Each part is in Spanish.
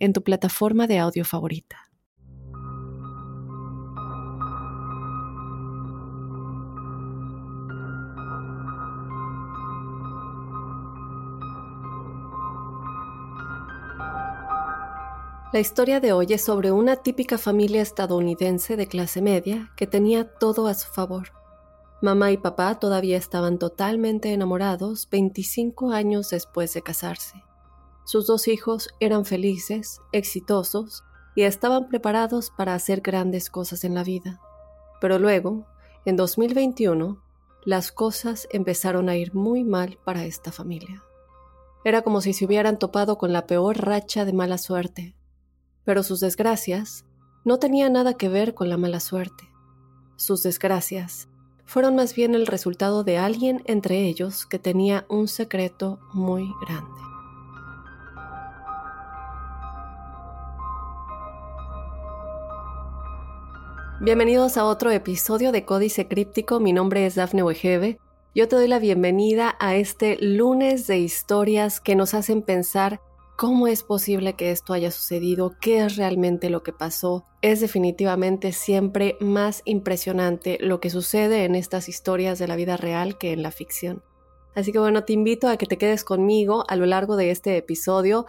en tu plataforma de audio favorita. La historia de hoy es sobre una típica familia estadounidense de clase media que tenía todo a su favor. Mamá y papá todavía estaban totalmente enamorados 25 años después de casarse. Sus dos hijos eran felices, exitosos y estaban preparados para hacer grandes cosas en la vida. Pero luego, en 2021, las cosas empezaron a ir muy mal para esta familia. Era como si se hubieran topado con la peor racha de mala suerte. Pero sus desgracias no tenían nada que ver con la mala suerte. Sus desgracias fueron más bien el resultado de alguien entre ellos que tenía un secreto muy grande. Bienvenidos a otro episodio de Códice Críptico. Mi nombre es Dafne Wegebe. Yo te doy la bienvenida a este lunes de historias que nos hacen pensar cómo es posible que esto haya sucedido, qué es realmente lo que pasó. Es definitivamente siempre más impresionante lo que sucede en estas historias de la vida real que en la ficción. Así que bueno, te invito a que te quedes conmigo a lo largo de este episodio.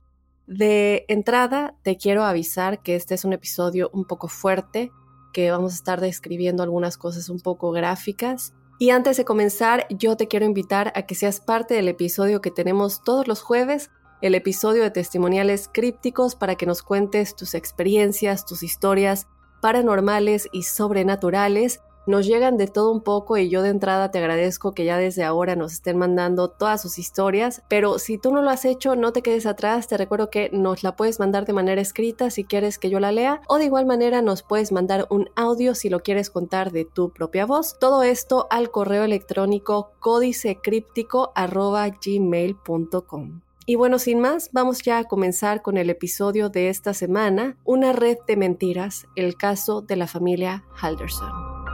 De entrada, te quiero avisar que este es un episodio un poco fuerte que vamos a estar describiendo algunas cosas un poco gráficas. Y antes de comenzar, yo te quiero invitar a que seas parte del episodio que tenemos todos los jueves, el episodio de testimoniales crípticos para que nos cuentes tus experiencias, tus historias paranormales y sobrenaturales nos llegan de todo un poco y yo de entrada te agradezco que ya desde ahora nos estén mandando todas sus historias, pero si tú no lo has hecho, no te quedes atrás, te recuerdo que nos la puedes mandar de manera escrita si quieres que yo la lea o de igual manera nos puedes mandar un audio si lo quieres contar de tu propia voz. Todo esto al correo electrónico códicecríptico@gmail.com. Y bueno, sin más, vamos ya a comenzar con el episodio de esta semana, una red de mentiras, el caso de la familia Halderson.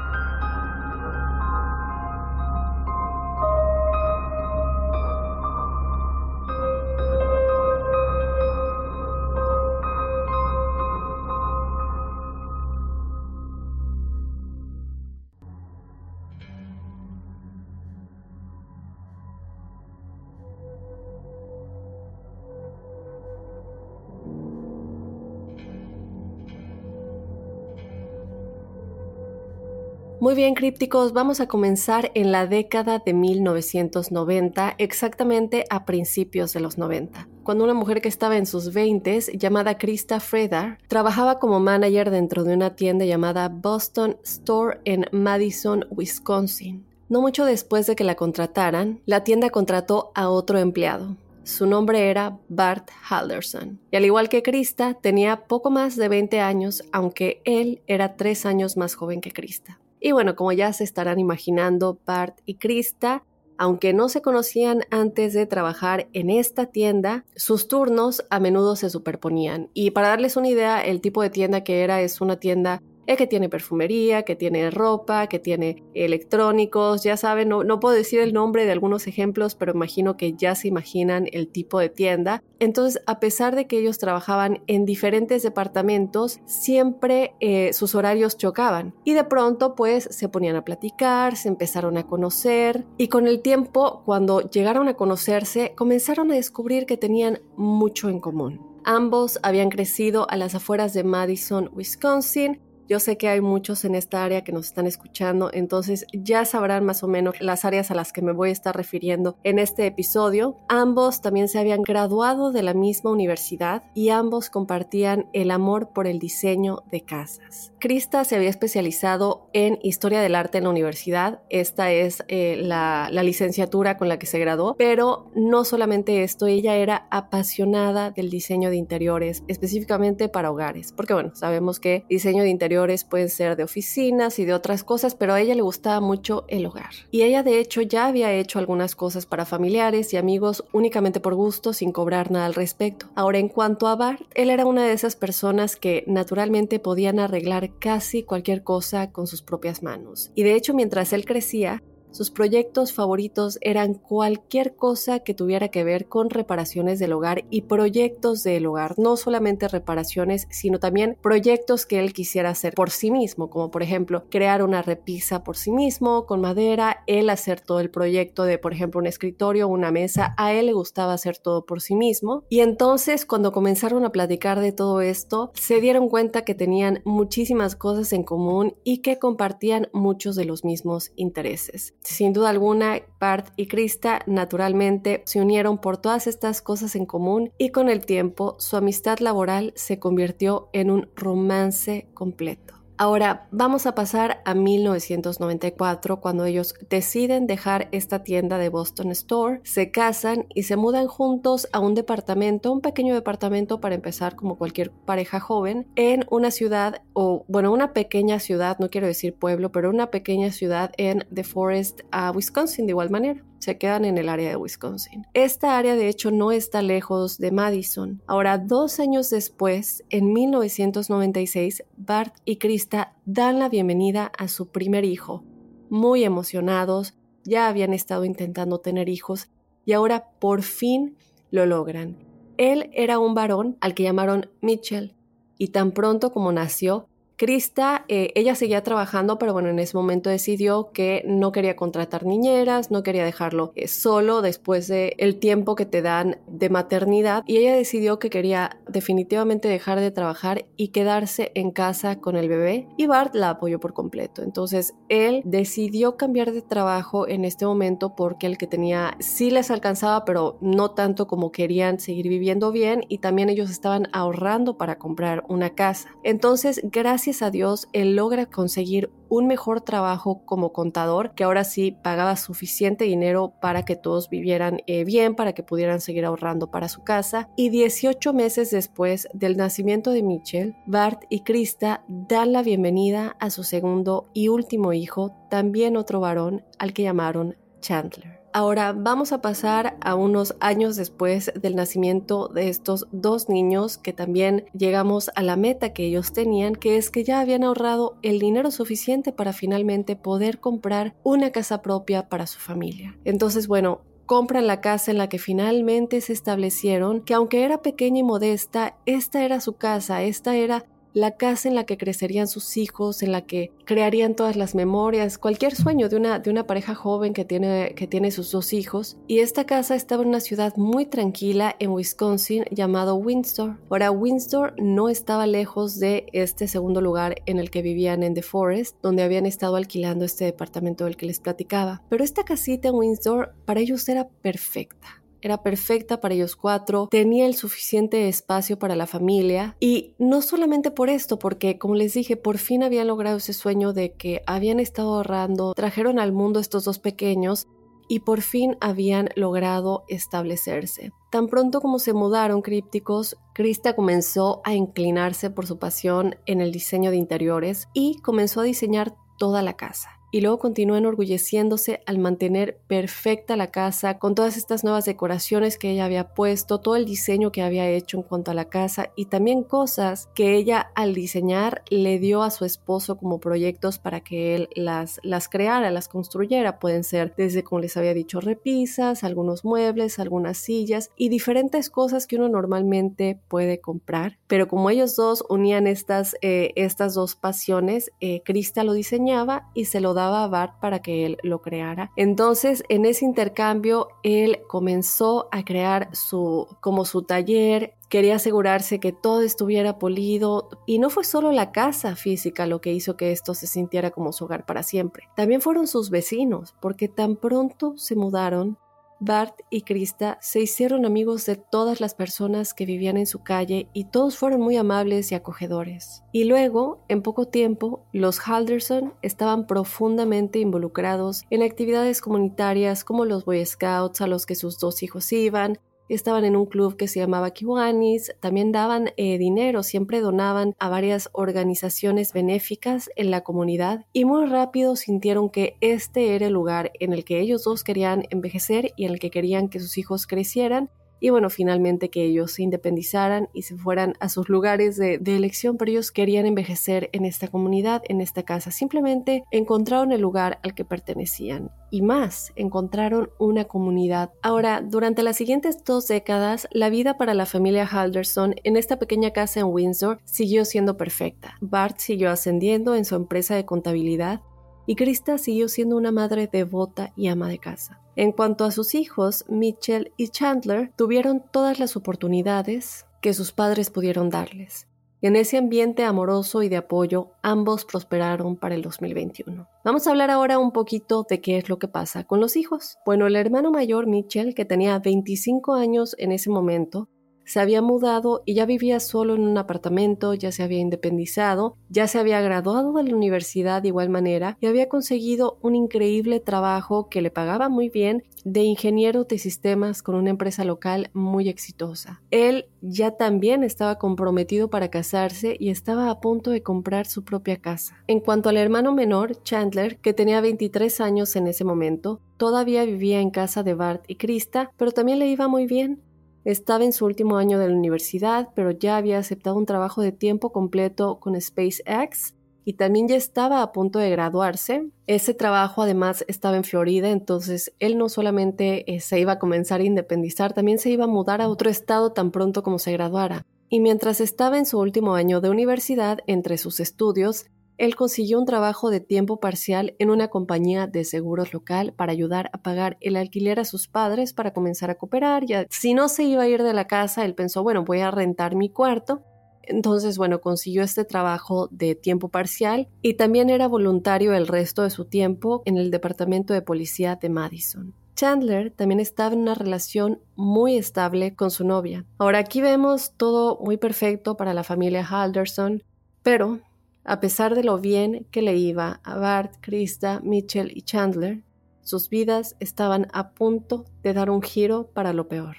Muy bien, crípticos, vamos a comenzar en la década de 1990, exactamente a principios de los 90, cuando una mujer que estaba en sus 20 llamada Krista Fredar trabajaba como manager dentro de una tienda llamada Boston Store en Madison, Wisconsin. No mucho después de que la contrataran, la tienda contrató a otro empleado. Su nombre era Bart Halderson. Y al igual que Krista, tenía poco más de 20 años, aunque él era tres años más joven que Krista. Y bueno, como ya se estarán imaginando, Bart y Krista, aunque no se conocían antes de trabajar en esta tienda, sus turnos a menudo se superponían. Y para darles una idea, el tipo de tienda que era es una tienda es que tiene perfumería, que tiene ropa, que tiene electrónicos, ya saben, no, no puedo decir el nombre de algunos ejemplos, pero imagino que ya se imaginan el tipo de tienda. Entonces, a pesar de que ellos trabajaban en diferentes departamentos, siempre eh, sus horarios chocaban. Y de pronto, pues, se ponían a platicar, se empezaron a conocer y con el tiempo, cuando llegaron a conocerse, comenzaron a descubrir que tenían mucho en común. Ambos habían crecido a las afueras de Madison, Wisconsin, Yo sé que hay muchos en esta área que nos están escuchando, entonces ya sabrán más o menos las áreas a las que me voy a estar refiriendo en este episodio. Ambos también se habían graduado de la misma universidad y ambos compartían el amor por el diseño de casas. Krista se había especializado en historia del arte en la universidad. Esta es eh, la, la licenciatura con la que se graduó, pero no solamente esto, ella era apasionada del diseño de interiores, específicamente para hogares, porque bueno, sabemos que diseño de interiores puede ser de oficinas y de otras cosas, pero a ella le gustaba mucho el hogar. Y ella de hecho ya había hecho algunas cosas para familiares y amigos únicamente por gusto, sin cobrar nada al respecto. Ahora, en cuanto a Bart, él era una de esas personas que naturalmente podían arreglar casi cualquier cosa con sus propias manos. Y de hecho, mientras él crecía, sus proyectos favoritos eran cualquier cosa que tuviera que ver con reparaciones del hogar y proyectos del hogar, no solamente reparaciones, sino también proyectos que él quisiera hacer por sí mismo, como por ejemplo crear una repisa por sí mismo con madera, él hacer todo el proyecto de por ejemplo un escritorio, una mesa, a él le gustaba hacer todo por sí mismo. Y entonces cuando comenzaron a platicar de todo esto, se dieron cuenta que tenían muchísimas cosas en común y que compartían muchos de los mismos intereses. Sin duda alguna, Bart y Krista naturalmente se unieron por todas estas cosas en común y con el tiempo su amistad laboral se convirtió en un romance completo. Ahora vamos a pasar a 1994 cuando ellos deciden dejar esta tienda de Boston Store, se casan y se mudan juntos a un departamento, un pequeño departamento para empezar como cualquier pareja joven, en una ciudad o bueno, una pequeña ciudad, no quiero decir pueblo, pero una pequeña ciudad en The Forest, Wisconsin de igual manera se quedan en el área de Wisconsin. Esta área de hecho no está lejos de Madison. Ahora, dos años después, en 1996, Bart y Krista dan la bienvenida a su primer hijo. Muy emocionados, ya habían estado intentando tener hijos y ahora por fin lo logran. Él era un varón al que llamaron Mitchell y tan pronto como nació, Krista, eh, ella seguía trabajando, pero bueno, en ese momento decidió que no quería contratar niñeras, no quería dejarlo eh, solo después del el tiempo que te dan de maternidad y ella decidió que quería definitivamente dejar de trabajar y quedarse en casa con el bebé y Bart la apoyó por completo. Entonces él decidió cambiar de trabajo en este momento porque el que tenía sí les alcanzaba, pero no tanto como querían seguir viviendo bien y también ellos estaban ahorrando para comprar una casa. Entonces, gracias a Dios, él logra conseguir un mejor trabajo como contador, que ahora sí pagaba suficiente dinero para que todos vivieran eh, bien, para que pudieran seguir ahorrando para su casa. Y 18 meses después del nacimiento de Mitchell, Bart y Krista dan la bienvenida a su segundo y último hijo, también otro varón, al que llamaron Chandler. Ahora vamos a pasar a unos años después del nacimiento de estos dos niños que también llegamos a la meta que ellos tenían, que es que ya habían ahorrado el dinero suficiente para finalmente poder comprar una casa propia para su familia. Entonces, bueno, compran la casa en la que finalmente se establecieron, que aunque era pequeña y modesta, esta era su casa, esta era la casa en la que crecerían sus hijos, en la que crearían todas las memorias, cualquier sueño de una, de una pareja joven que tiene, que tiene sus dos hijos. Y esta casa estaba en una ciudad muy tranquila en Wisconsin llamado Windsor. Ahora, Windsor no estaba lejos de este segundo lugar en el que vivían en The Forest, donde habían estado alquilando este departamento del que les platicaba. Pero esta casita en Windsor para ellos era perfecta era perfecta para ellos cuatro, tenía el suficiente espacio para la familia y no solamente por esto, porque como les dije, por fin habían logrado ese sueño de que habían estado ahorrando, trajeron al mundo estos dos pequeños y por fin habían logrado establecerse. Tan pronto como se mudaron crípticos, Krista comenzó a inclinarse por su pasión en el diseño de interiores y comenzó a diseñar toda la casa y luego continúa enorgulleciéndose al mantener perfecta la casa con todas estas nuevas decoraciones que ella había puesto, todo el diseño que había hecho en cuanto a la casa y también cosas que ella al diseñar le dio a su esposo como proyectos para que él las, las creara, las construyera. Pueden ser desde, como les había dicho, repisas, algunos muebles, algunas sillas y diferentes cosas que uno normalmente puede comprar. Pero como ellos dos unían estas, eh, estas dos pasiones, eh, Krista lo diseñaba y se lo acomodaba a Bart para que él lo creara. Entonces, en ese intercambio, él comenzó a crear su, como su taller, quería asegurarse que todo estuviera polido y no fue solo la casa física lo que hizo que esto se sintiera como su hogar para siempre. También fueron sus vecinos, porque tan pronto se mudaron, Bart y Krista se hicieron amigos de todas las personas que vivían en su calle y todos fueron muy amables y acogedores. Y luego, en poco tiempo, los Halderson estaban profundamente involucrados en actividades comunitarias como los Boy Scouts a los que sus dos hijos iban, estaban en un club que se llamaba Kiwanis, también daban eh, dinero, siempre donaban a varias organizaciones benéficas en la comunidad y muy rápido sintieron que este era el lugar en el que ellos dos querían envejecer y en el que querían que sus hijos crecieran y bueno, finalmente que ellos se independizaran y se fueran a sus lugares de, elección, pero ellos querían envejecer en esta comunidad, en esta casa. Simplemente encontraron el lugar al que pertenecían y más, encontraron una comunidad. Ahora, durante las siguientes dos décadas, la vida para la familia Halderson en esta pequeña casa en Windsor siguió siendo perfecta. Bart siguió ascendiendo en su empresa de contabilidad y Krista siguió siendo una madre devota y ama de casa. En cuanto a sus hijos, Mitchell y Chandler tuvieron todas las oportunidades que sus padres pudieron darles. En ese ambiente amoroso y de apoyo, ambos prosperaron para el 2021. Vamos a hablar ahora un poquito de qué es lo que pasa con los hijos. Bueno, el hermano mayor, Mitchell, que tenía 25 años en ese momento, se había mudado y ya vivía solo en un apartamento, ya se había independizado, ya se había graduado de la universidad de igual manera y había conseguido un increíble trabajo que le pagaba muy bien de ingeniero de sistemas con una empresa local muy exitosa. Él ya también estaba comprometido para casarse y estaba a punto de comprar su propia casa. En cuanto al hermano menor, Chandler, que tenía 23 años en ese momento, todavía vivía en casa de Bart y Krista, pero también le iba muy bien. Estaba en su último año de la universidad, pero ya había aceptado un trabajo de tiempo completo con SpaceX y también ya estaba a punto de graduarse. Ese trabajo además estaba en Florida, entonces él no solamente eh, se iba a comenzar a independizar, también se iba a mudar a otro estado tan pronto como se graduara. Y mientras estaba en su último año de universidad, entre sus estudios, él consiguió un trabajo de tiempo parcial en una compañía de seguros local para ayudar a pagar el alquiler a sus padres para comenzar a cooperar. Si no se iba a ir de la casa, él pensó, bueno, voy a rentar mi cuarto. Entonces, bueno, consiguió este trabajo de tiempo parcial y también era voluntario el resto de su tiempo en el departamento de policía de Madison. Chandler también estaba en una relación muy estable con su novia. Ahora aquí vemos todo muy perfecto para la familia Halderson, pero a pesar de lo bien que le iba a Bart, Krista, Mitchell y Chandler, sus vidas estaban a punto de dar un giro para lo peor.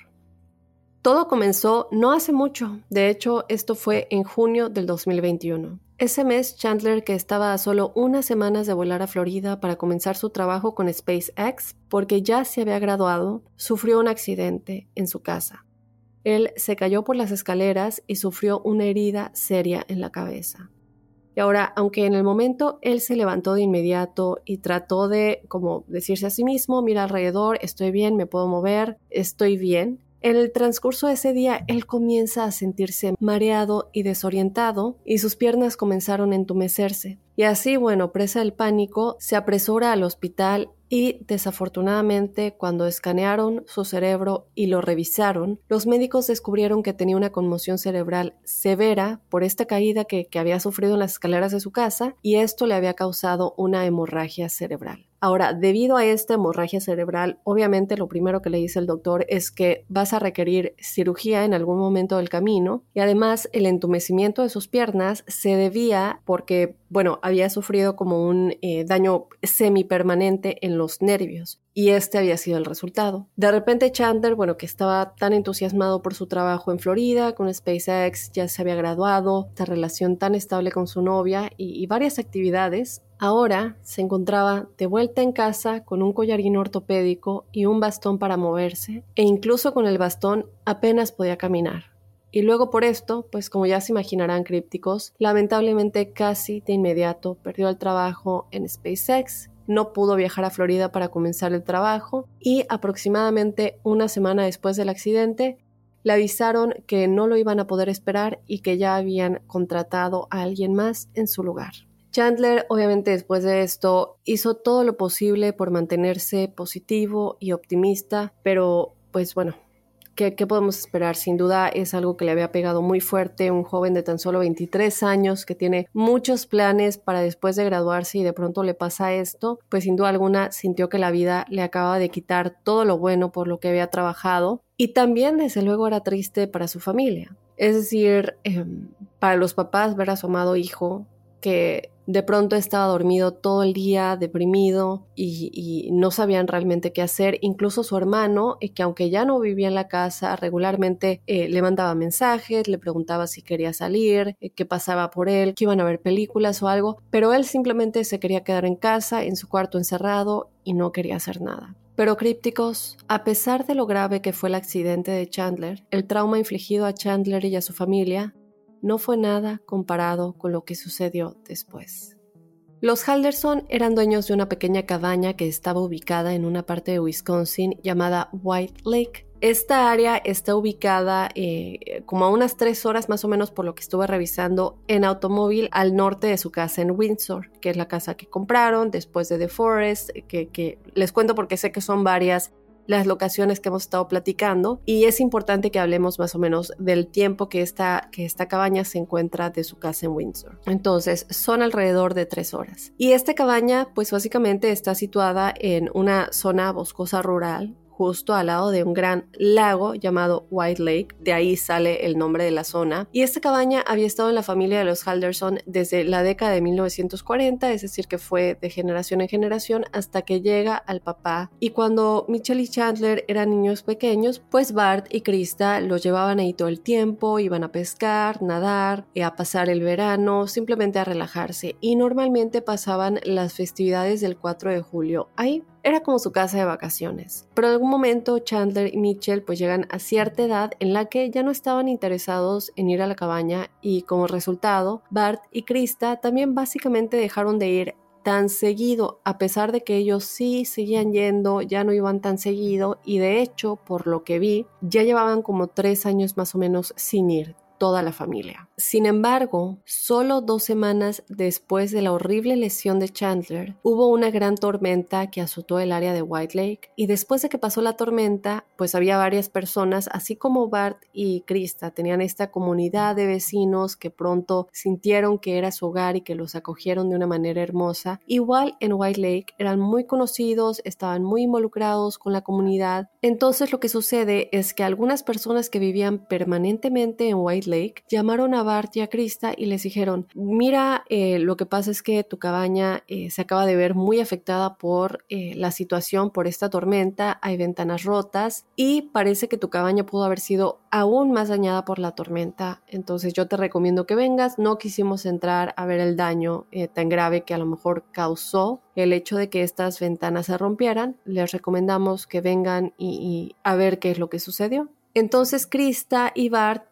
Todo comenzó no hace mucho, de hecho esto fue en junio del 2021. Ese mes Chandler, que estaba a solo unas semanas de volar a Florida para comenzar su trabajo con SpaceX, porque ya se había graduado, sufrió un accidente en su casa. Él se cayó por las escaleras y sufrió una herida seria en la cabeza. Y ahora, aunque en el momento él se levantó de inmediato y trató de como decirse a sí mismo, mira alrededor, estoy bien, me puedo mover, estoy bien, en el transcurso de ese día, él comienza a sentirse mareado y desorientado y sus piernas comenzaron a entumecerse. Y así, bueno, presa del pánico, se apresura al hospital y desafortunadamente cuando escanearon su cerebro y lo revisaron, los médicos descubrieron que tenía una conmoción cerebral severa por esta caída que, había sufrido en las escaleras de su casa y esto le había causado una hemorragia cerebral. Ahora, debido a esta hemorragia cerebral, obviamente lo primero que le dice el doctor es que vas a requerir cirugía en algún momento del camino y además el entumecimiento de sus piernas se debía porque, bueno, había sufrido como un eh, daño semipermanente en los nervios y este había sido el resultado. De repente Chandler, bueno, que estaba tan entusiasmado por su trabajo en Florida, con SpaceX, ya se había graduado, esta relación tan estable con su novia y, y varias actividades, ahora se encontraba de vuelta en casa con un collarín ortopédico y un bastón para moverse, e incluso con el bastón apenas podía caminar. Y luego por esto, pues como ya se imaginarán crípticos, lamentablemente casi de inmediato perdió el trabajo en SpaceX no pudo viajar a Florida para comenzar el trabajo y aproximadamente una semana después del accidente le avisaron que no lo iban a poder esperar y que ya habían contratado a alguien más en su lugar. Chandler, obviamente después de esto, hizo todo lo posible por mantenerse positivo y optimista, pero pues bueno, ¿Qué, podemos esperar? Sin duda es algo que le había pegado muy fuerte, un joven de tan solo 23 años que tiene muchos planes para después de graduarse y de pronto le pasa esto, pues sin duda alguna sintió que la vida le acaba de quitar todo lo bueno por lo que había trabajado y también desde luego era triste para su familia. Es decir, em, para los papás ver a su amado hijo que de pronto estaba dormido todo el día, deprimido y, no sabían realmente qué hacer. Incluso su hermano, eh, que aunque ya no vivía en la casa, regularmente eh, le mandaba mensajes, le preguntaba si quería salir, eh, qué pasaba por él, que iban a ver películas o algo, pero él simplemente se quería quedar en casa, en su cuarto encerrado y no quería hacer nada. Pero crípticos, a pesar de lo grave que fue el accidente de Chandler, el trauma infligido a Chandler y a su familia no fue nada comparado con lo que sucedió después. Los Halderson eran dueños de una pequeña cabaña que estaba ubicada en una parte de Wisconsin llamada White Lake. Esta área está ubicada eh, como a unas tres horas más o menos por lo que estuve revisando en automóvil al norte de su casa en Windsor, que es la casa que compraron después de The Forest, que, que les cuento porque sé que son varias las locaciones que hemos estado platicando y es importante que hablemos más o menos del tiempo que esta, que esta cabaña se encuentra de su casa en Windsor. Entonces, son alrededor de tres horas. Y esta cabaña, pues básicamente está situada en una zona boscosa rural justo al lado de un gran lago llamado White Lake, de ahí sale el nombre de la zona. Y esta cabaña había estado en la familia de los Halderson desde la década de 1940, es decir, que fue de generación en generación hasta que llega al papá. Y cuando Mitchell y Chandler eran niños pequeños, pues Bart y Krista los llevaban ahí todo el tiempo, iban a pescar, nadar, eh, a pasar el verano, simplemente a relajarse. Y normalmente pasaban las festividades del 4 de julio ahí. Era como su casa de vacaciones. Pero en algún momento Chandler y Mitchell pues llegan a cierta edad en la que ya no estaban interesados en ir a la cabaña y como resultado Bart y Krista también básicamente dejaron de ir tan seguido, a pesar de que ellos sí seguían yendo, ya no iban tan seguido y de hecho, por lo que vi, ya llevaban como tres años más o menos sin ir toda la familia. Sin embargo, solo dos semanas después de la horrible lesión de Chandler, hubo una gran tormenta que azotó el área de White Lake y después de que pasó la tormenta, pues había varias personas, así como Bart y Krista, tenían esta comunidad de vecinos que pronto sintieron que era su hogar y que los acogieron de una manera hermosa. Igual en White Lake eran muy conocidos, estaban muy involucrados con la comunidad. Entonces lo que sucede es que algunas personas que vivían permanentemente en White Lake, llamaron a Bart y a Krista y les dijeron, mira, eh, lo que pasa es que tu cabaña eh, se acaba de ver muy afectada por eh, la situación, por esta tormenta, hay ventanas rotas y parece que tu cabaña pudo haber sido aún más dañada por la tormenta. Entonces yo te recomiendo que vengas. No quisimos entrar a ver el daño tan grave que a lo mejor causó el hecho de que estas ventanas se rompieran. Les recomendamos que vengan y, y a ver qué es lo que sucedió. Entonces Krista y Bart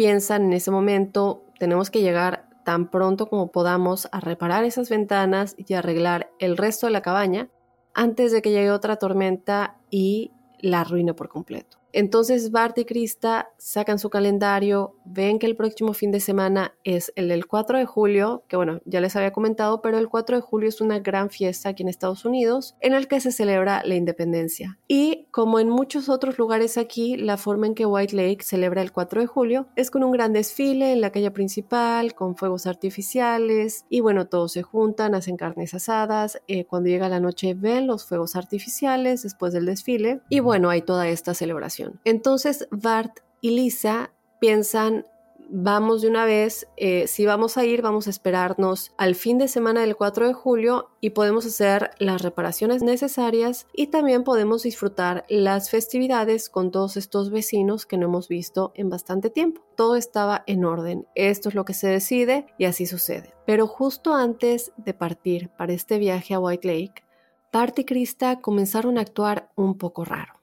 piensan en ese momento, tenemos que llegar tan pronto como podamos a reparar esas ventanas y arreglar el resto de la cabaña antes de que llegue otra tormenta y la arruine por completo. Entonces Bart y Krista sacan su calendario, ven que el próximo fin de semana es el del 4 de julio, que bueno, ya les había comentado, pero el 4 de julio es una gran fiesta aquí en Estados Unidos en el que se celebra la independencia. Y como en muchos otros lugares aquí, la forma en que White Lake celebra el 4 de julio es con un gran desfile en la calle principal, con fuegos artificiales y bueno, todos se juntan, hacen carnes asadas, eh, cuando llega la noche ven los fuegos artificiales después del desfile y bueno, hay toda esta celebración. Entonces Bart y Lisa piensan, vamos de una vez, eh, si vamos a ir, vamos a esperarnos al fin de semana del 4 de julio y podemos hacer las reparaciones necesarias y también podemos disfrutar las festividades con todos estos vecinos que no hemos visto en bastante tiempo. Todo estaba en orden, esto es lo que se decide y así sucede. Pero justo antes de partir para este viaje a White Lake, Bart y Krista comenzaron a actuar un poco raro.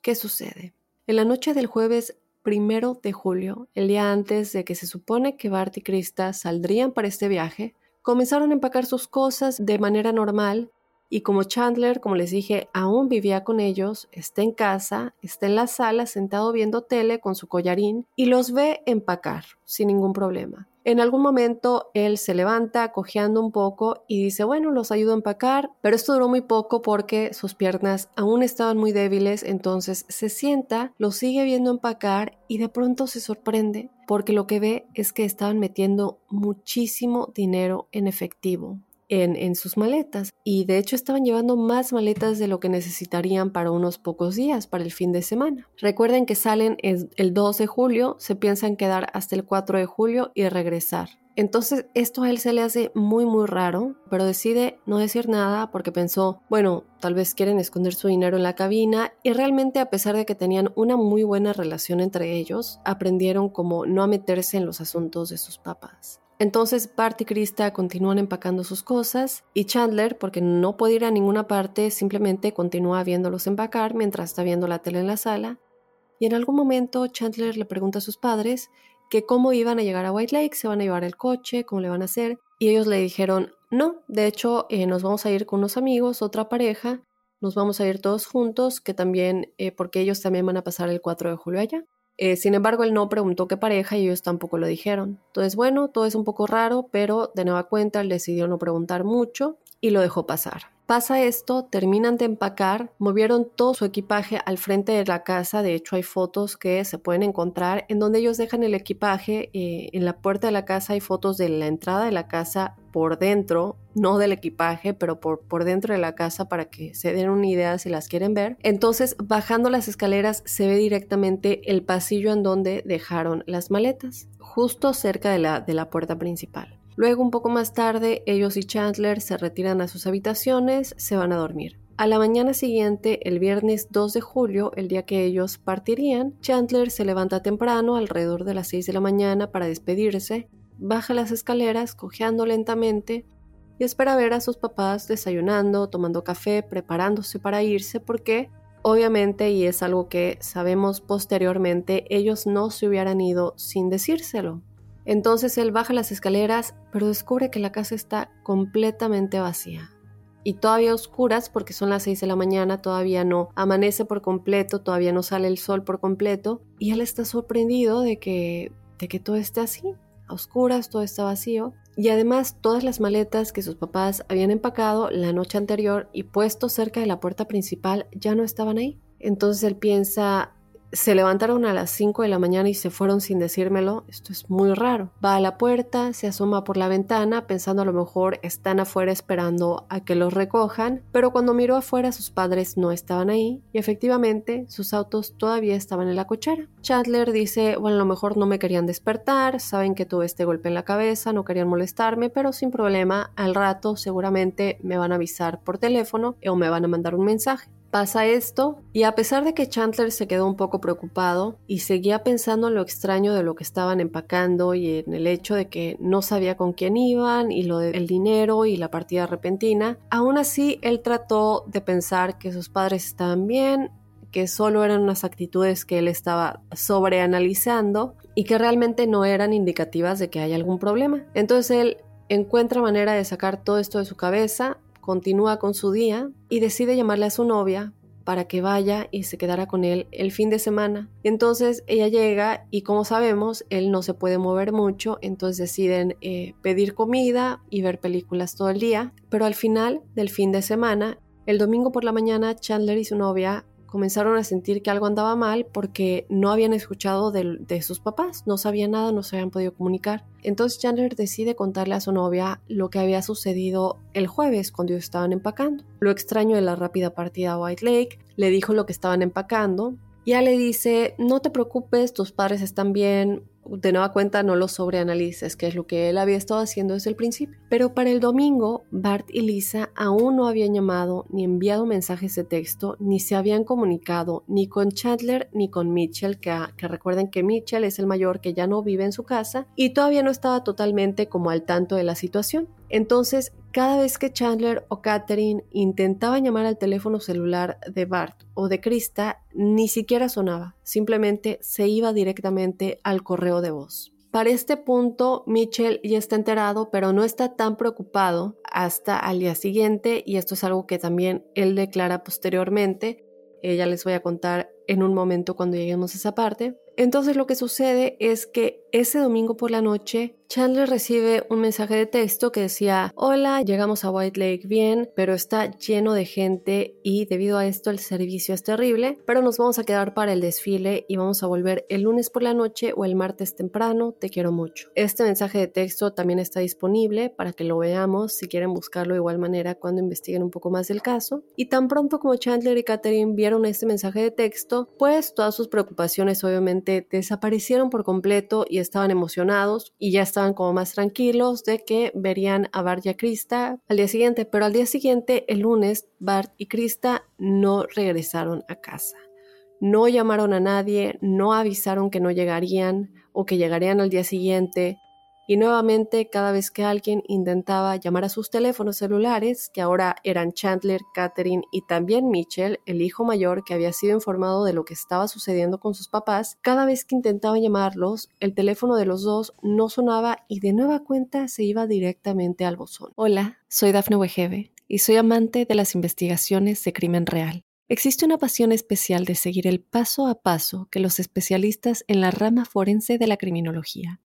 ¿Qué sucede? En la noche del jueves primero de julio, el día antes de que se supone que Bart y Krista saldrían para este viaje, comenzaron a empacar sus cosas de manera normal y como Chandler, como les dije, aún vivía con ellos, está en casa, está en la sala sentado viendo tele con su collarín y los ve empacar sin ningún problema. En algún momento él se levanta cojeando un poco y dice, bueno, los ayudo a empacar, pero esto duró muy poco porque sus piernas aún estaban muy débiles, entonces se sienta, lo sigue viendo empacar y de pronto se sorprende porque lo que ve es que estaban metiendo muchísimo dinero en efectivo en, sus maletas y de hecho estaban llevando más maletas de lo que necesitarían para unos pocos días, para el fin de semana. Recuerden que salen el 2 de julio, se piensan quedar hasta el 4 de julio y regresar. Entonces esto a él se le hace muy muy raro, pero decide no decir nada porque pensó, bueno, tal vez quieren esconder su dinero en la cabina y realmente a pesar de que tenían una muy buena relación entre ellos, aprendieron como no a meterse en los asuntos de sus papás. Entonces Bart y Krista continúan empacando sus cosas y Chandler, porque no puede ir a ninguna parte, simplemente continúa viéndolos empacar mientras está viendo la tele en la sala. Y en algún momento Chandler le pregunta a sus padres que cómo iban a llegar a White Lake, se van a llevar el coche, cómo le van a hacer. Y ellos le dijeron, no, de hecho eh, nos vamos a ir con unos amigos, otra pareja, nos vamos a ir todos juntos, que también, eh, porque ellos también van a pasar el 4 de julio allá. Eh, sin embargo, él no preguntó qué pareja y ellos tampoco lo dijeron. Entonces, bueno, todo es un poco raro, pero de nueva cuenta él decidió no preguntar mucho y lo dejó pasar. Pasa esto, terminan de empacar, movieron todo su equipaje al frente de la casa, de hecho hay fotos que se pueden encontrar en donde ellos dejan el equipaje, eh, en la puerta de la casa hay fotos de la entrada de la casa por dentro, no del equipaje, pero por, por dentro de la casa para que se den una idea si las quieren ver. Entonces, bajando las escaleras se ve directamente el pasillo en donde dejaron las maletas, justo cerca de la, de la puerta principal. Luego, un poco más tarde, ellos y Chandler se retiran a sus habitaciones, se van a dormir. A la mañana siguiente, el viernes 2 de julio, el día que ellos partirían, Chandler se levanta temprano, alrededor de las 6 de la mañana, para despedirse, baja las escaleras, cojeando lentamente, y espera ver a sus papás desayunando, tomando café, preparándose para irse, porque obviamente, y es algo que sabemos posteriormente, ellos no se hubieran ido sin decírselo. Entonces él baja las escaleras, pero descubre que la casa está completamente vacía. Y todavía oscuras porque son las 6 de la mañana, todavía no amanece por completo, todavía no sale el sol por completo. Y él está sorprendido de que, de que todo esté así, a oscuras, todo está vacío. Y además todas las maletas que sus papás habían empacado la noche anterior y puesto cerca de la puerta principal ya no estaban ahí. Entonces él piensa, se levantaron a las 5 de la mañana y se fueron sin decírmelo. Esto es muy raro. Va a la puerta, se asoma por la ventana, pensando a lo mejor están afuera esperando a que los recojan, pero cuando miró afuera sus padres no estaban ahí y efectivamente sus autos todavía estaban en la cochera. Chandler dice, bueno, a lo mejor no me querían despertar, saben que tuve este golpe en la cabeza, no querían molestarme, pero sin problema, al rato seguramente me van a avisar por teléfono o me van a mandar un mensaje. Pasa esto y a pesar de que Chandler se quedó un poco preocupado y seguía pensando en lo extraño de lo que estaban empacando y en el hecho de que no sabía con quién iban y lo del dinero y la partida repentina, aún así él trató de pensar que sus padres estaban bien, que solo eran unas actitudes que él estaba sobreanalizando y que realmente no eran indicativas de que haya algún problema. Entonces él encuentra manera de sacar todo esto de su cabeza continúa con su día y decide llamarle a su novia para que vaya y se quedara con él el fin de semana. Entonces ella llega y como sabemos, él no se puede mover mucho, entonces deciden eh, pedir comida y ver películas todo el día, pero al final del fin de semana, el domingo por la mañana, Chandler y su novia comenzaron a sentir que algo andaba mal porque no habían escuchado de, sus papás, no sabían nada, no se habían podido comunicar. Entonces Chandler decide contarle a su novia lo que había sucedido el jueves cuando ellos estaban empacando. Lo extraño de la rápida partida a White Lake, le dijo lo que estaban empacando. Ya le dice, no te preocupes, tus padres están bien, de nueva cuenta no lo sobreanalices, que es lo que él había estado haciendo desde el principio. Pero para el domingo, Bart y Lisa aún no habían llamado ni enviado mensajes de texto, ni se habían comunicado ni con Chandler ni con Mitchell, que, que recuerden que Mitchell es el mayor que ya no vive en su casa y todavía no estaba totalmente como al tanto de la situación. Entonces, cada vez que Chandler o Catherine intentaban llamar al teléfono celular de Bart o de Krista, ni siquiera sonaba, simplemente se iba directamente al correo de voz. Para este punto, Mitchell ya está enterado, pero no está tan preocupado hasta al día siguiente, y esto es algo que también él declara posteriormente. ya les voy a contar en un momento cuando lleguemos a esa parte. Entonces lo que sucede es que ese domingo por la noche, Chandler recibe un mensaje de texto que decía, hola, llegamos a White Lake bien, pero está lleno de gente y debido a esto el servicio es terrible, pero nos vamos a quedar para el desfile y vamos a volver el lunes por la noche o el martes temprano, te quiero mucho. Este mensaje de texto también está disponible para que lo veamos si quieren buscarlo de igual manera cuando investiguen un poco más del caso. Y tan pronto como Chandler y Katherine vieron este mensaje de texto, pues todas sus preocupaciones obviamente desaparecieron por completo y estaban emocionados y ya estaban como más tranquilos de que verían a Bart y a Krista al día siguiente, pero al día siguiente, el lunes, Bart y Krista no regresaron a casa. No llamaron a nadie, no avisaron que no llegarían o que llegarían al día siguiente, y nuevamente, cada vez que alguien intentaba llamar a sus teléfonos celulares, que ahora eran Chandler, Catherine y también Mitchell, el hijo mayor que había sido informado de lo que estaba sucediendo con sus papás, cada vez que intentaban llamarlos, el teléfono de los dos no sonaba y de nueva cuenta se iba directamente al buzón. Hola, soy Dafne Wegebe y soy amante de las investigaciones de crimen real. Existe una pasión especial de seguir el paso a paso que los especialistas en la rama forense de la criminología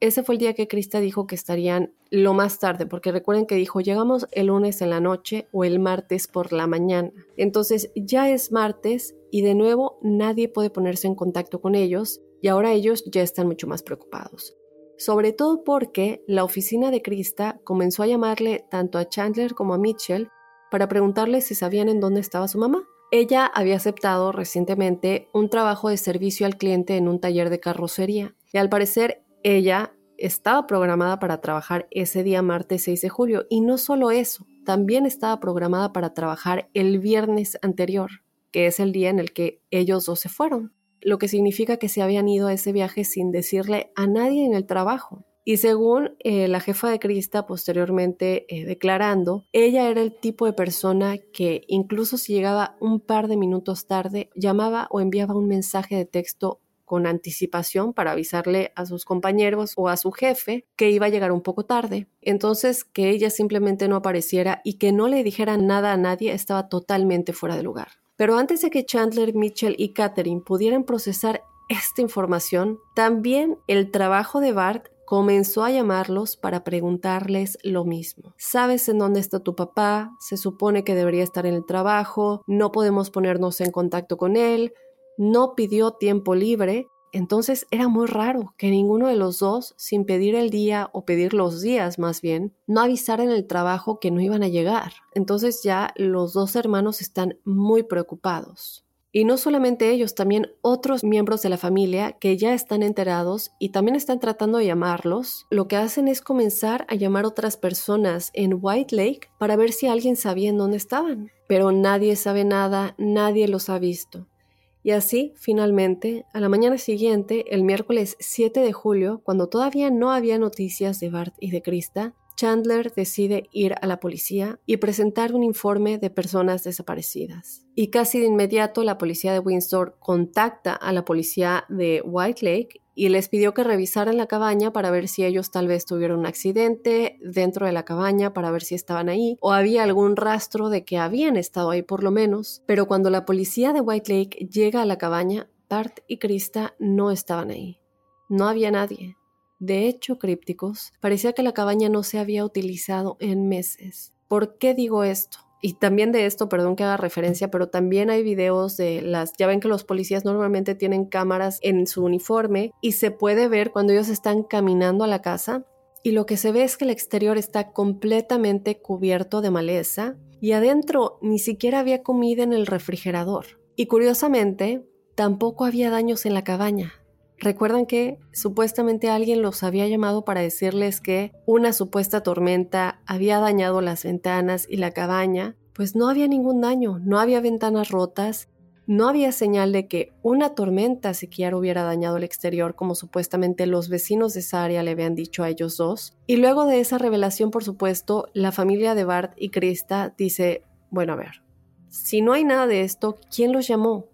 ese fue el día que Krista dijo que estarían lo más tarde, porque recuerden que dijo llegamos el lunes en la noche o el martes por la mañana. Entonces ya es martes y de nuevo nadie puede ponerse en contacto con ellos y ahora ellos ya están mucho más preocupados. Sobre todo porque la oficina de Krista comenzó a llamarle tanto a Chandler como a Mitchell para preguntarle si sabían en dónde estaba su mamá. Ella había aceptado recientemente un trabajo de servicio al cliente en un taller de carrocería y al parecer ella estaba programada para trabajar ese día martes 6 de julio y no solo eso, también estaba programada para trabajar el viernes anterior, que es el día en el que ellos dos se fueron, lo que significa que se habían ido a ese viaje sin decirle a nadie en el trabajo. Y según eh, la jefa de Crista posteriormente eh, declarando, ella era el tipo de persona que incluso si llegaba un par de minutos tarde, llamaba o enviaba un mensaje de texto con anticipación para avisarle a sus compañeros o a su jefe que iba a llegar un poco tarde. Entonces, que ella simplemente no apareciera y que no le dijera nada a nadie estaba totalmente fuera de lugar. Pero antes de que Chandler, Mitchell y Catherine pudieran procesar esta información, también el trabajo de Bart comenzó a llamarlos para preguntarles lo mismo. ¿Sabes en dónde está tu papá? Se supone que debería estar en el trabajo, no podemos ponernos en contacto con él, no pidió tiempo libre, entonces era muy raro que ninguno de los dos, sin pedir el día o pedir los días más bien, no avisara en el trabajo que no iban a llegar. Entonces ya los dos hermanos están muy preocupados. Y no solamente ellos, también otros miembros de la familia que ya están enterados y también están tratando de llamarlos, lo que hacen es comenzar a llamar otras personas en White Lake para ver si alguien sabía en dónde estaban. Pero nadie sabe nada, nadie los ha visto. Y así, finalmente, a la mañana siguiente, el miércoles 7 de julio, cuando todavía no había noticias de Bart y de Krista, Chandler decide ir a la policía y presentar un informe de personas desaparecidas. Y casi de inmediato la policía de Windsor contacta a la policía de White Lake y les pidió que revisaran la cabaña para ver si ellos tal vez tuvieron un accidente dentro de la cabaña, para ver si estaban ahí o había algún rastro de que habían estado ahí por lo menos. Pero cuando la policía de White Lake llega a la cabaña, Bart y Krista no estaban ahí. No había nadie. De hecho, crípticos, parecía que la cabaña no se había utilizado en meses. ¿Por qué digo esto? y también de esto, perdón que haga referencia, pero también hay videos de las, ya ven que los policías normalmente tienen cámaras en su uniforme y se puede ver cuando ellos están caminando a la casa y lo que se ve es que el exterior está completamente cubierto de maleza y adentro ni siquiera había comida en el refrigerador. Y curiosamente, tampoco había daños en la cabaña. Recuerdan que supuestamente alguien los había llamado para decirles que una supuesta tormenta había dañado las ventanas y la cabaña, pues no había ningún daño, no había ventanas rotas, no había señal de que una tormenta siquiera hubiera dañado el exterior como supuestamente los vecinos de esa área le habían dicho a ellos dos. Y luego de esa revelación, por supuesto, la familia de Bart y Krista dice, bueno, a ver, si no hay nada de esto, ¿quién los llamó?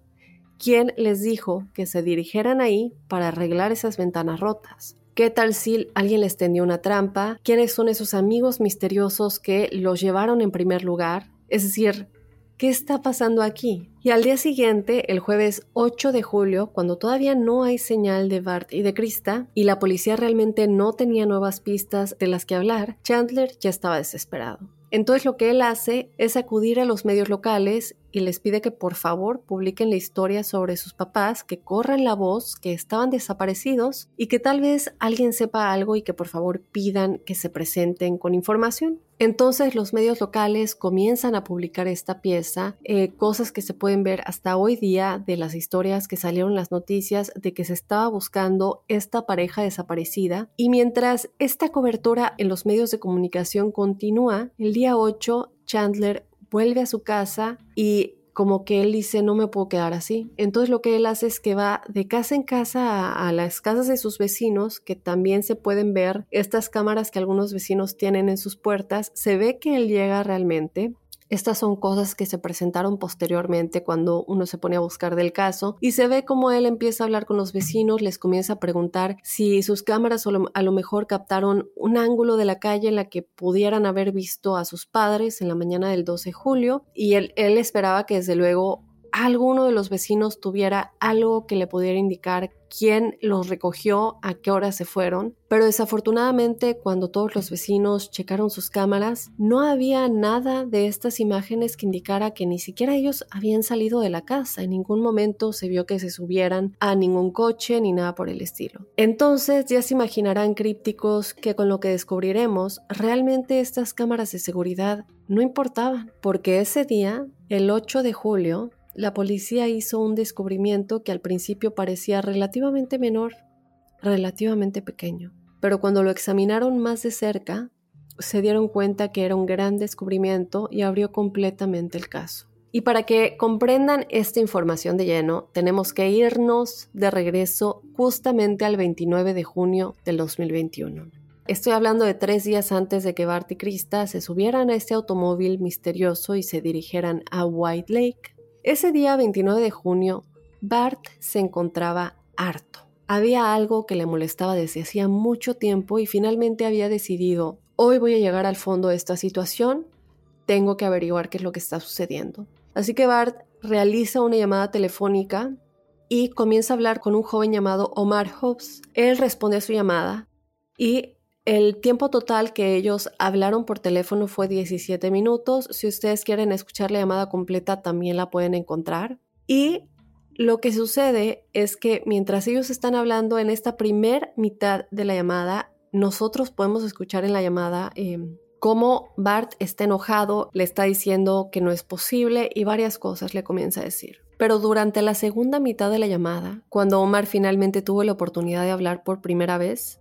¿Quién les dijo que se dirigieran ahí para arreglar esas ventanas rotas? ¿Qué tal si alguien les tendió una trampa? ¿Quiénes son esos amigos misteriosos que los llevaron en primer lugar? Es decir, ¿qué está pasando aquí? Y al día siguiente, el jueves 8 de julio, cuando todavía no hay señal de Bart y de Krista, y la policía realmente no tenía nuevas pistas de las que hablar, Chandler ya estaba desesperado. Entonces lo que él hace es acudir a los medios locales y les pide que por favor publiquen la historia sobre sus papás, que corran la voz, que estaban desaparecidos y que tal vez alguien sepa algo y que por favor pidan que se presenten con información. Entonces los medios locales comienzan a publicar esta pieza, eh, cosas que se pueden ver hasta hoy día de las historias que salieron las noticias de que se estaba buscando esta pareja desaparecida. Y mientras esta cobertura en los medios de comunicación continúa, el día 8 Chandler vuelve a su casa y como que él dice, no me puedo quedar así. Entonces lo que él hace es que va de casa en casa a, las casas de sus vecinos, que también se pueden ver estas cámaras que algunos vecinos tienen en sus puertas. Se ve que él llega realmente estas son cosas que se presentaron posteriormente cuando uno se pone a buscar del caso y se ve como él empieza a hablar con los vecinos, les comienza a preguntar si sus cámaras a lo mejor captaron un ángulo de la calle en la que pudieran haber visto a sus padres en la mañana del 12 de julio y él, él esperaba que desde luego alguno de los vecinos tuviera algo que le pudiera indicar quién los recogió, a qué hora se fueron, pero desafortunadamente cuando todos los vecinos checaron sus cámaras, no había nada de estas imágenes que indicara que ni siquiera ellos habían salido de la casa, en ningún momento se vio que se subieran a ningún coche ni nada por el estilo. Entonces ya se imaginarán crípticos que con lo que descubriremos, realmente estas cámaras de seguridad no importaban, porque ese día, el 8 de julio, la policía hizo un descubrimiento que al principio parecía relativamente menor, relativamente pequeño, pero cuando lo examinaron más de cerca, se dieron cuenta que era un gran descubrimiento y abrió completamente el caso. Y para que comprendan esta información de lleno, tenemos que irnos de regreso justamente al 29 de junio del 2021. Estoy hablando de tres días antes de que Bart y Krista se subieran a este automóvil misterioso y se dirigieran a White Lake. Ese día 29 de junio, Bart se encontraba harto. Había algo que le molestaba desde hacía mucho tiempo y finalmente había decidido, hoy voy a llegar al fondo de esta situación, tengo que averiguar qué es lo que está sucediendo. Así que Bart realiza una llamada telefónica y comienza a hablar con un joven llamado Omar Hobbs. Él responde a su llamada y el tiempo total que ellos hablaron por teléfono fue 17 minutos. Si ustedes quieren escuchar la llamada completa, también la pueden encontrar. Y lo que sucede es que mientras ellos están hablando en esta primer mitad de la llamada, nosotros podemos escuchar en la llamada eh, cómo Bart está enojado, le está diciendo que no es posible y varias cosas le comienza a decir. Pero durante la segunda mitad de la llamada, cuando Omar finalmente tuvo la oportunidad de hablar por primera vez,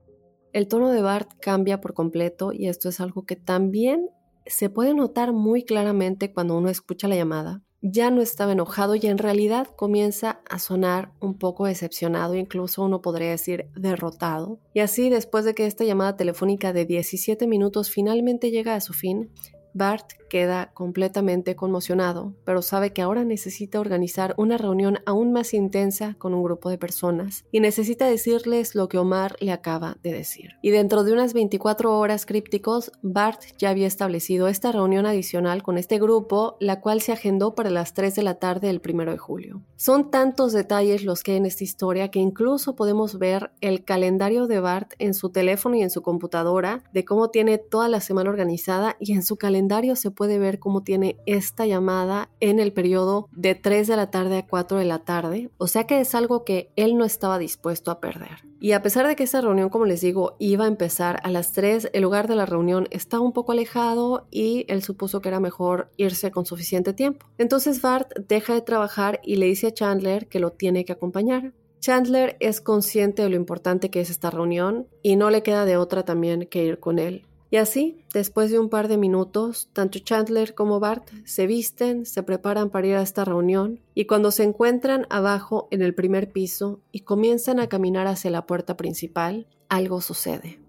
el tono de Bart cambia por completo y esto es algo que también se puede notar muy claramente cuando uno escucha la llamada. Ya no estaba enojado y en realidad comienza a sonar un poco decepcionado, incluso uno podría decir derrotado. Y así, después de que esta llamada telefónica de 17 minutos finalmente llega a su fin, Bart queda completamente conmocionado, pero sabe que ahora necesita organizar una reunión aún más intensa con un grupo de personas y necesita decirles lo que Omar le acaba de decir. Y dentro de unas 24 horas crípticos, Bart ya había establecido esta reunión adicional con este grupo, la cual se agendó para las 3 de la tarde del 1 de julio. Son tantos detalles los que hay en esta historia que incluso podemos ver el calendario de Bart en su teléfono y en su computadora de cómo tiene toda la semana organizada y en su calendario se puede ver cómo tiene esta llamada en el periodo de 3 de la tarde a 4 de la tarde, o sea que es algo que él no estaba dispuesto a perder. Y a pesar de que esa reunión, como les digo, iba a empezar a las 3, el lugar de la reunión estaba un poco alejado y él supuso que era mejor irse con suficiente tiempo. Entonces Bart deja de trabajar y le dice a Chandler que lo tiene que acompañar. Chandler es consciente de lo importante que es esta reunión y no le queda de otra también que ir con él. Y así, después de un par de minutos, tanto Chandler como Bart se visten, se preparan para ir a esta reunión y cuando se encuentran abajo en el primer piso y comienzan a caminar hacia la puerta principal, algo sucede.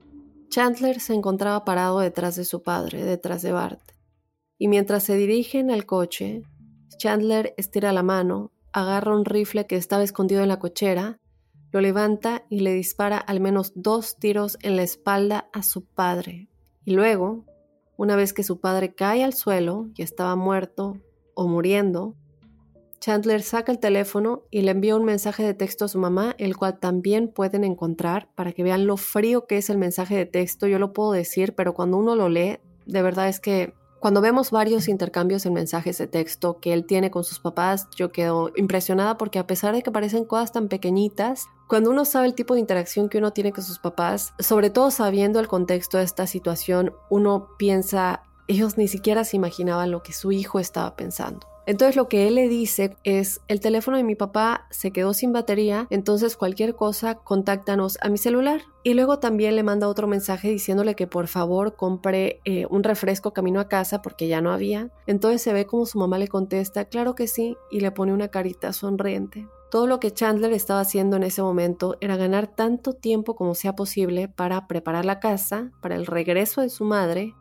Chandler se encontraba parado detrás de su padre, detrás de Bart, y mientras se dirigen al coche, Chandler estira la mano, agarra un rifle que estaba escondido en la cochera, lo levanta y le dispara al menos dos tiros en la espalda a su padre. Y luego, una vez que su padre cae al suelo y estaba muerto o muriendo, Chandler saca el teléfono y le envía un mensaje de texto a su mamá, el cual también pueden encontrar para que vean lo frío que es el mensaje de texto. Yo lo puedo decir, pero cuando uno lo lee, de verdad es que cuando vemos varios intercambios en mensajes de texto que él tiene con sus papás, yo quedo impresionada porque a pesar de que parecen cosas tan pequeñitas, cuando uno sabe el tipo de interacción que uno tiene con sus papás, sobre todo sabiendo el contexto de esta situación, uno piensa, ellos ni siquiera se imaginaban lo que su hijo estaba pensando. Entonces lo que él le dice es, el teléfono de mi papá se quedó sin batería, entonces cualquier cosa, contáctanos a mi celular. Y luego también le manda otro mensaje diciéndole que por favor compre eh, un refresco camino a casa porque ya no había. Entonces se ve como su mamá le contesta, claro que sí, y le pone una carita sonriente. Todo lo que Chandler estaba haciendo en ese momento era ganar tanto tiempo como sea posible para preparar la casa, para el regreso de su madre,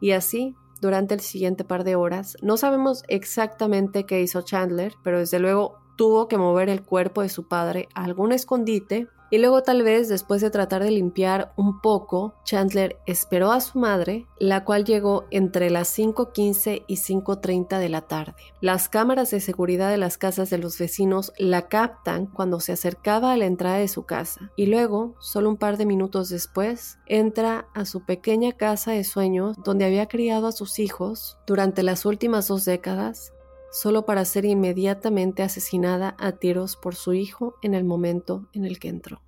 y así durante el siguiente par de horas. No sabemos exactamente qué hizo Chandler, pero desde luego tuvo que mover el cuerpo de su padre a algún escondite y luego tal vez después de tratar de limpiar un poco, Chandler esperó a su madre, la cual llegó entre las 5.15 y 5.30 de la tarde. Las cámaras de seguridad de las casas de los vecinos la captan cuando se acercaba a la entrada de su casa y luego, solo un par de minutos después, entra a su pequeña casa de sueños donde había criado a sus hijos durante las últimas dos décadas solo para ser inmediatamente asesinada a tiros por su hijo en el momento en el que entró.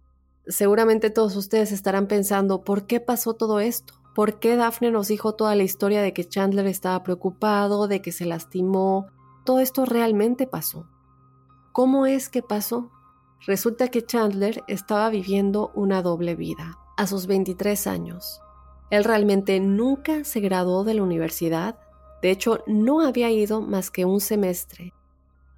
Seguramente todos ustedes estarán pensando, ¿por qué pasó todo esto? ¿Por qué Daphne nos dijo toda la historia de que Chandler estaba preocupado, de que se lastimó? Todo esto realmente pasó. ¿Cómo es que pasó? Resulta que Chandler estaba viviendo una doble vida a sus 23 años. Él realmente nunca se graduó de la universidad, de hecho, no había ido más que un semestre,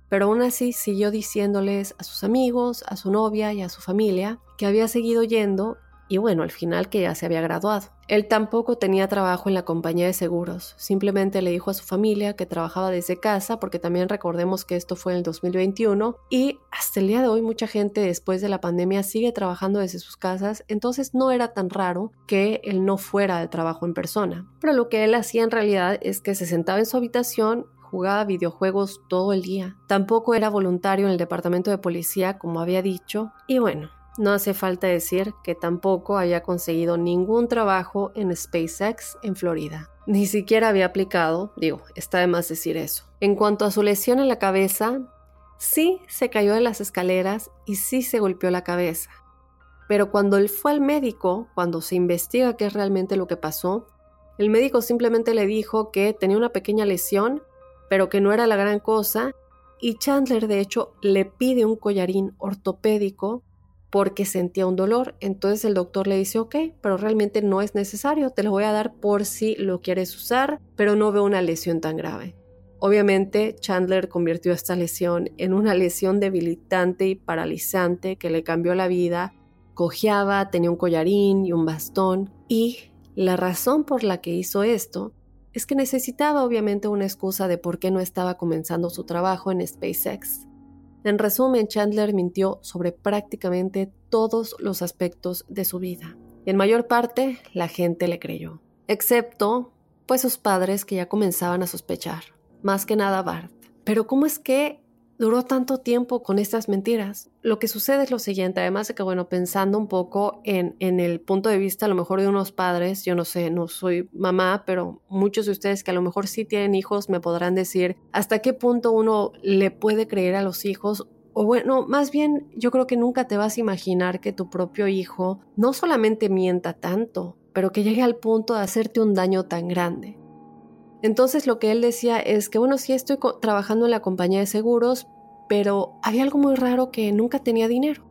pero aún así siguió diciéndoles a sus amigos, a su novia y a su familia que había seguido yendo y bueno, al final que ya se había graduado. Él tampoco tenía trabajo en la compañía de seguros, simplemente le dijo a su familia que trabajaba desde casa, porque también recordemos que esto fue en el 2021 y hasta el día de hoy mucha gente después de la pandemia sigue trabajando desde sus casas, entonces no era tan raro que él no fuera al trabajo en persona. Pero lo que él hacía en realidad es que se sentaba en su habitación jugaba videojuegos todo el día. Tampoco era voluntario en el departamento de policía, como había dicho. Y bueno, no hace falta decir que tampoco había conseguido ningún trabajo en SpaceX en Florida. Ni siquiera había aplicado, digo, está de más decir eso. En cuanto a su lesión en la cabeza, sí se cayó de las escaleras y sí se golpeó la cabeza. Pero cuando él fue al médico, cuando se investiga qué es realmente lo que pasó, el médico simplemente le dijo que tenía una pequeña lesión, pero que no era la gran cosa, y Chandler de hecho le pide un collarín ortopédico porque sentía un dolor. Entonces el doctor le dice, ok, pero realmente no es necesario, te lo voy a dar por si lo quieres usar, pero no veo una lesión tan grave. Obviamente Chandler convirtió esta lesión en una lesión debilitante y paralizante que le cambió la vida. Cojeaba, tenía un collarín y un bastón y la razón por la que hizo esto es que necesitaba obviamente una excusa de por qué no estaba comenzando su trabajo en SpaceX. En resumen, Chandler mintió sobre prácticamente todos los aspectos de su vida. En mayor parte, la gente le creyó, excepto, pues, sus padres que ya comenzaban a sospechar, más que nada Bart. Pero ¿cómo es que duró tanto tiempo con estas mentiras. Lo que sucede es lo siguiente, además de que, bueno, pensando un poco en, en, el punto de vista a lo mejor de unos padres, yo no sé, no soy mamá, pero muchos de ustedes que a lo mejor sí tienen hijos me podrán decir hasta qué punto uno le puede creer a los hijos. O bueno, más bien yo creo que nunca te vas a imaginar que tu propio hijo no solamente mienta tanto, pero que llegue al punto de hacerte un daño tan grande. Entonces lo que él decía es que, bueno, sí estoy trabajando en la compañía de seguros, pero había algo muy raro que nunca tenía dinero.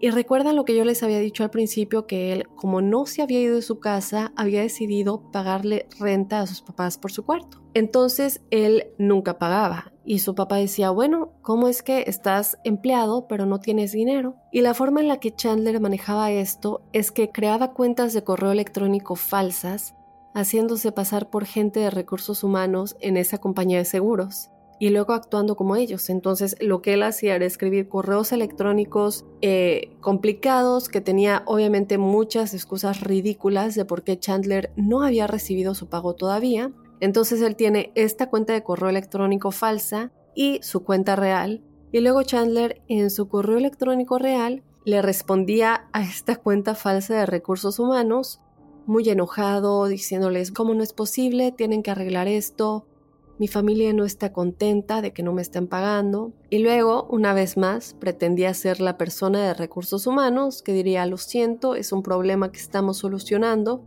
Y recuerdan lo que yo les había dicho al principio, que él, como no se había ido de su casa, había decidido pagarle renta a sus papás por su cuarto. Entonces él nunca pagaba y su papá decía, bueno, ¿cómo es que estás empleado pero no tienes dinero? Y la forma en la que Chandler manejaba esto es que creaba cuentas de correo electrónico falsas haciéndose pasar por gente de recursos humanos en esa compañía de seguros. y luego actuando como ellos. Entonces lo que él hacía era escribir correos electrónicos eh, complicados que tenía obviamente muchas excusas ridículas de por qué Chandler no había recibido su pago todavía. Entonces él tiene esta cuenta de correo electrónico falsa y su cuenta real. Y luego Chandler en su correo electrónico real le respondía a esta cuenta falsa de recursos humanos muy enojado, diciéndoles cómo no es posible, tienen que arreglar esto, mi familia no está contenta de que no me estén pagando. Y luego, una vez más, pretendía ser la persona de recursos humanos que diría, lo siento, es un problema que estamos solucionando,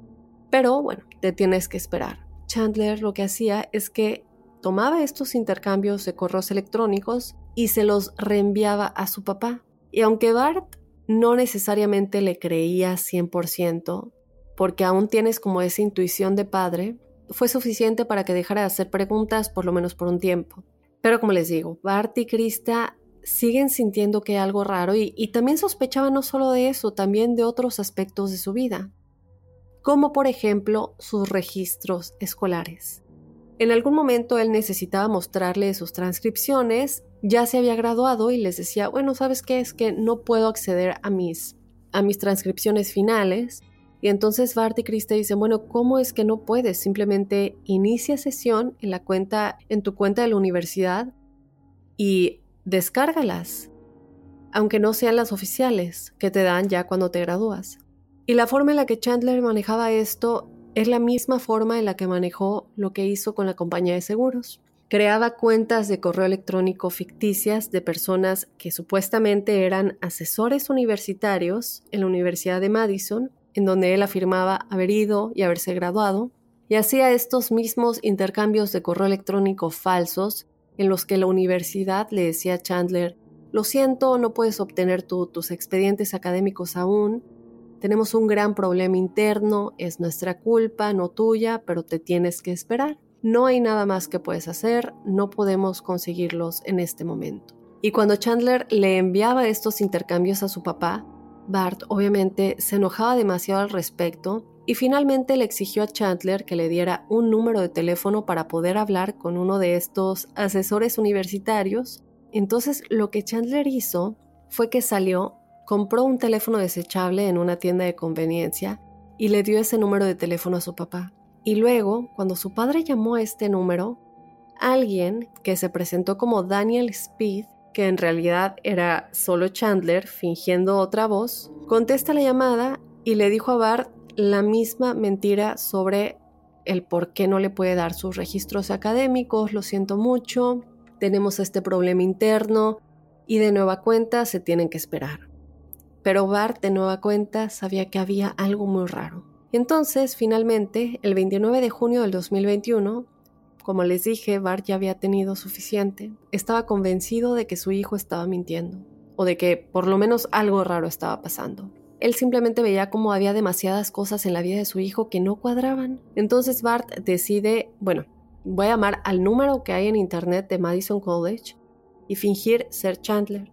pero bueno, te tienes que esperar. Chandler lo que hacía es que tomaba estos intercambios de correos electrónicos y se los reenviaba a su papá. Y aunque Bart no necesariamente le creía 100%, porque aún tienes como esa intuición de padre, fue suficiente para que dejara de hacer preguntas por lo menos por un tiempo. Pero como les digo, Bart y Krista siguen sintiendo que hay algo raro y, también sospechaban no solo de eso, también de otros aspectos de su vida, como por ejemplo sus registros escolares. En algún momento él necesitaba mostrarle sus transcripciones, ya se había graduado y les decía, bueno, ¿sabes qué? Es que no puedo acceder a mis, a mis transcripciones finales, y entonces Bart y Krista dicen, bueno, ¿cómo es que no puedes? Simplemente inicia sesión en la cuenta, en tu cuenta de la universidad y descárgalas, aunque no sean las oficiales que te dan ya cuando te gradúas. Y la forma en la que Chandler manejaba esto es la misma forma en la que manejó lo que hizo con la compañía de seguros. Creaba cuentas de correo electrónico ficticias de personas que supuestamente eran asesores universitarios en la Universidad de Madison en donde él afirmaba haber ido y haberse graduado, y hacía estos mismos intercambios de correo electrónico falsos en los que la universidad le decía a Chandler, lo siento, no puedes obtener tus expedientes académicos aún, tenemos un gran problema interno, es nuestra culpa, no tuya, pero te tienes que esperar. No hay nada más que puedes hacer, no podemos conseguirlos en este momento. Y cuando Chandler le enviaba estos intercambios a su papá, Bart obviamente se enojaba demasiado al respecto y finalmente le exigió a Chandler que le diera un número de teléfono para poder hablar con uno de estos asesores universitarios. Entonces lo que Chandler hizo fue que salió, compró un teléfono desechable en una tienda de conveniencia y le dio ese número de teléfono a su papá. Y luego, cuando su padre llamó a este número, alguien que se presentó como Daniel Speed que en realidad era solo Chandler fingiendo otra voz, contesta la llamada y le dijo a Bart la misma mentira sobre el por qué no le puede dar sus registros académicos, lo siento mucho, tenemos este problema interno y de nueva cuenta se tienen que esperar. Pero Bart de nueva cuenta sabía que había algo muy raro. Entonces, finalmente, el 29 de junio del 2021, como les dije, Bart ya había tenido suficiente. Estaba convencido de que su hijo estaba mintiendo, o de que por lo menos algo raro estaba pasando. Él simplemente veía como había demasiadas cosas en la vida de su hijo que no cuadraban. Entonces Bart decide, bueno, voy a llamar al número que hay en internet de Madison College y fingir ser Chandler.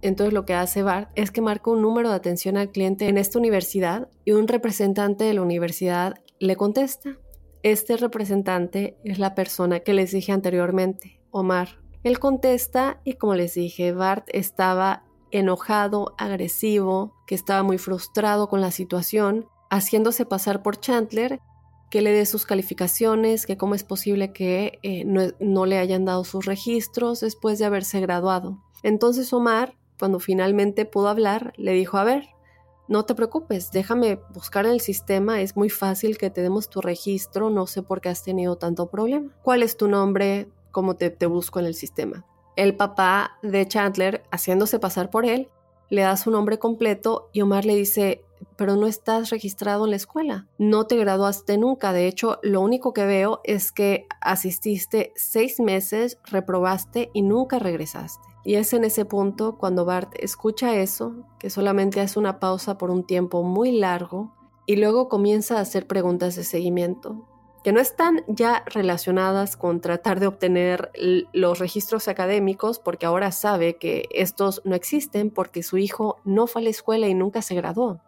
Entonces lo que hace Bart es que marca un número de atención al cliente en esta universidad y un representante de la universidad le contesta. Este representante es la persona que les dije anteriormente, Omar. Él contesta y como les dije, Bart estaba enojado, agresivo, que estaba muy frustrado con la situación, haciéndose pasar por Chandler, que le dé sus calificaciones, que cómo es posible que eh, no, no le hayan dado sus registros después de haberse graduado. Entonces Omar, cuando finalmente pudo hablar, le dijo, a ver, no te preocupes, déjame buscar en el sistema, es muy fácil que te demos tu registro, no sé por qué has tenido tanto problema. ¿Cuál es tu nombre? ¿Cómo te, te busco en el sistema? El papá de Chandler, haciéndose pasar por él, le da su nombre completo y Omar le dice, pero no estás registrado en la escuela, no te graduaste nunca, de hecho lo único que veo es que asististe seis meses, reprobaste y nunca regresaste. Y es en ese punto cuando Bart escucha eso, que solamente hace una pausa por un tiempo muy largo y luego comienza a hacer preguntas de seguimiento, que no están ya relacionadas con tratar de obtener los registros académicos, porque ahora sabe que estos no existen porque su hijo no fue a la escuela y nunca se graduó.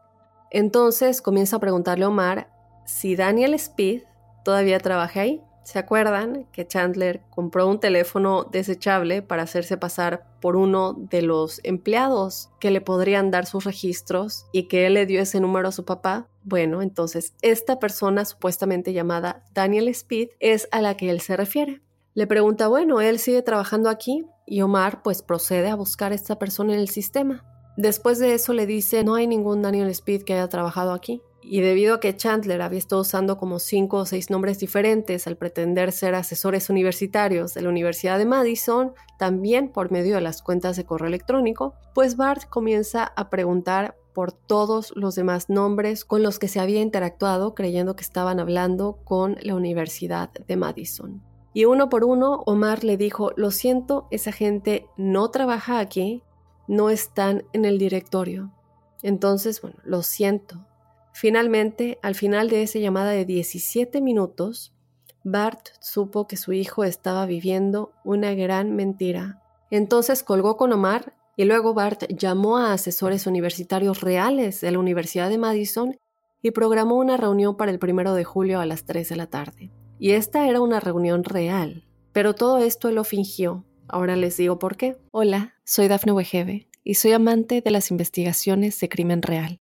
Entonces comienza a preguntarle a Omar si Daniel Speed todavía trabaja ahí, ¿Se acuerdan que Chandler compró un teléfono desechable para hacerse pasar por uno de los empleados que le podrían dar sus registros y que él le dio ese número a su papá? Bueno, entonces esta persona supuestamente llamada Daniel Speed es a la que él se refiere. Le pregunta, bueno, él sigue trabajando aquí y Omar pues procede a buscar a esta persona en el sistema. Después de eso le dice, no hay ningún Daniel Speed que haya trabajado aquí. Y debido a que Chandler había estado usando como cinco o seis nombres diferentes al pretender ser asesores universitarios de la Universidad de Madison, también por medio de las cuentas de correo electrónico, pues Bart comienza a preguntar por todos los demás nombres con los que se había interactuado creyendo que estaban hablando con la Universidad de Madison. Y uno por uno, Omar le dijo, lo siento, esa gente no trabaja aquí, no están en el directorio. Entonces, bueno, lo siento, Finalmente, al final de esa llamada de 17 minutos, Bart supo que su hijo estaba viviendo una gran mentira. Entonces colgó con Omar y luego Bart llamó a asesores universitarios reales de la Universidad de Madison y programó una reunión para el primero de julio a las 3 de la tarde. Y esta era una reunión real, pero todo esto lo fingió. Ahora les digo por qué. Hola, soy Dafne Wegebe y soy amante de las investigaciones de crimen real.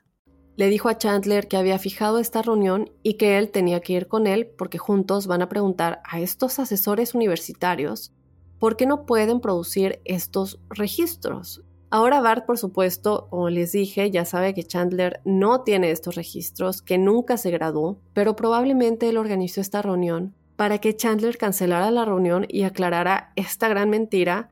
Le dijo a Chandler que había fijado esta reunión y que él tenía que ir con él porque juntos van a preguntar a estos asesores universitarios por qué no pueden producir estos registros. Ahora Bart, por supuesto, como les dije, ya sabe que Chandler no tiene estos registros, que nunca se graduó, pero probablemente él organizó esta reunión para que Chandler cancelara la reunión y aclarara esta gran mentira,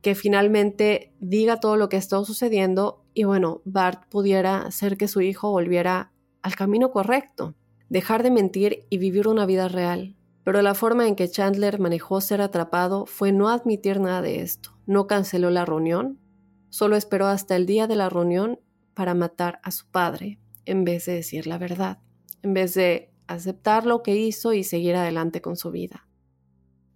que finalmente diga todo lo que está sucediendo y bueno, Bart pudiera hacer que su hijo volviera al camino correcto, dejar de mentir y vivir una vida real. Pero la forma en que Chandler manejó ser atrapado fue no admitir nada de esto. No canceló la reunión, solo esperó hasta el día de la reunión para matar a su padre, en vez de decir la verdad, en vez de aceptar lo que hizo y seguir adelante con su vida.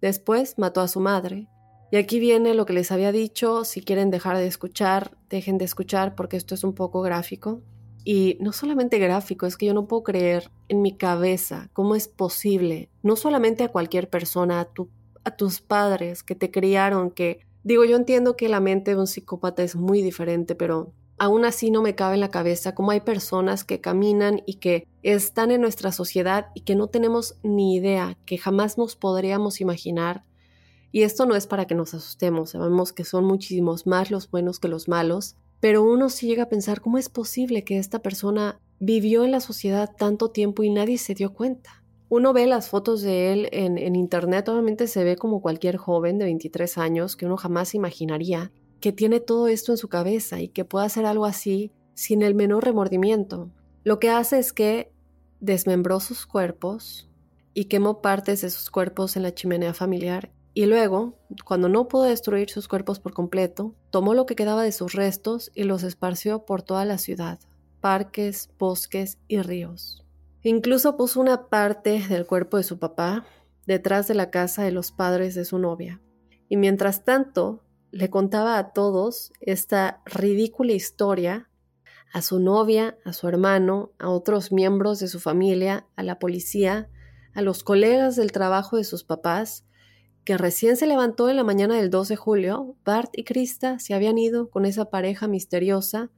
Después mató a su madre, y aquí viene lo que les había dicho, si quieren dejar de escuchar, dejen de escuchar porque esto es un poco gráfico. Y no solamente gráfico, es que yo no puedo creer en mi cabeza cómo es posible, no solamente a cualquier persona, a, tus padres que te criaron, que digo, yo entiendo que la mente de un psicópata es muy diferente, pero aún así no me cabe en la cabeza cómo hay personas que caminan y que están en nuestra sociedad y que no tenemos ni idea, que jamás nos podríamos imaginar y esto no es para que nos asustemos, sabemos que son muchísimos más los buenos que los malos, pero uno sí llega a pensar cómo es posible que esta persona vivió en la sociedad tanto tiempo y nadie se dio cuenta. Uno ve las fotos de él en, internet, obviamente se ve como cualquier joven de 23 años que uno jamás imaginaría que tiene todo esto en su cabeza y que pueda hacer algo así sin el menor remordimiento. Lo que hace es que desmembró sus cuerpos y quemó partes de sus cuerpos en la chimenea familiar y luego, cuando no pudo destruir sus cuerpos por completo, tomó lo que quedaba de sus restos y los esparció por toda la ciudad, parques, bosques y ríos. Incluso puso una parte del cuerpo de su papá detrás de la casa de los padres de su novia. Y mientras tanto, le contaba a todos esta ridícula historia, a su novia, a su hermano, a otros miembros de su familia, a la policía, a los colegas del trabajo de sus papás, que recién se levantó en la mañana del 2 de julio, Bart y Krista se habían ido con esa pareja misteriosa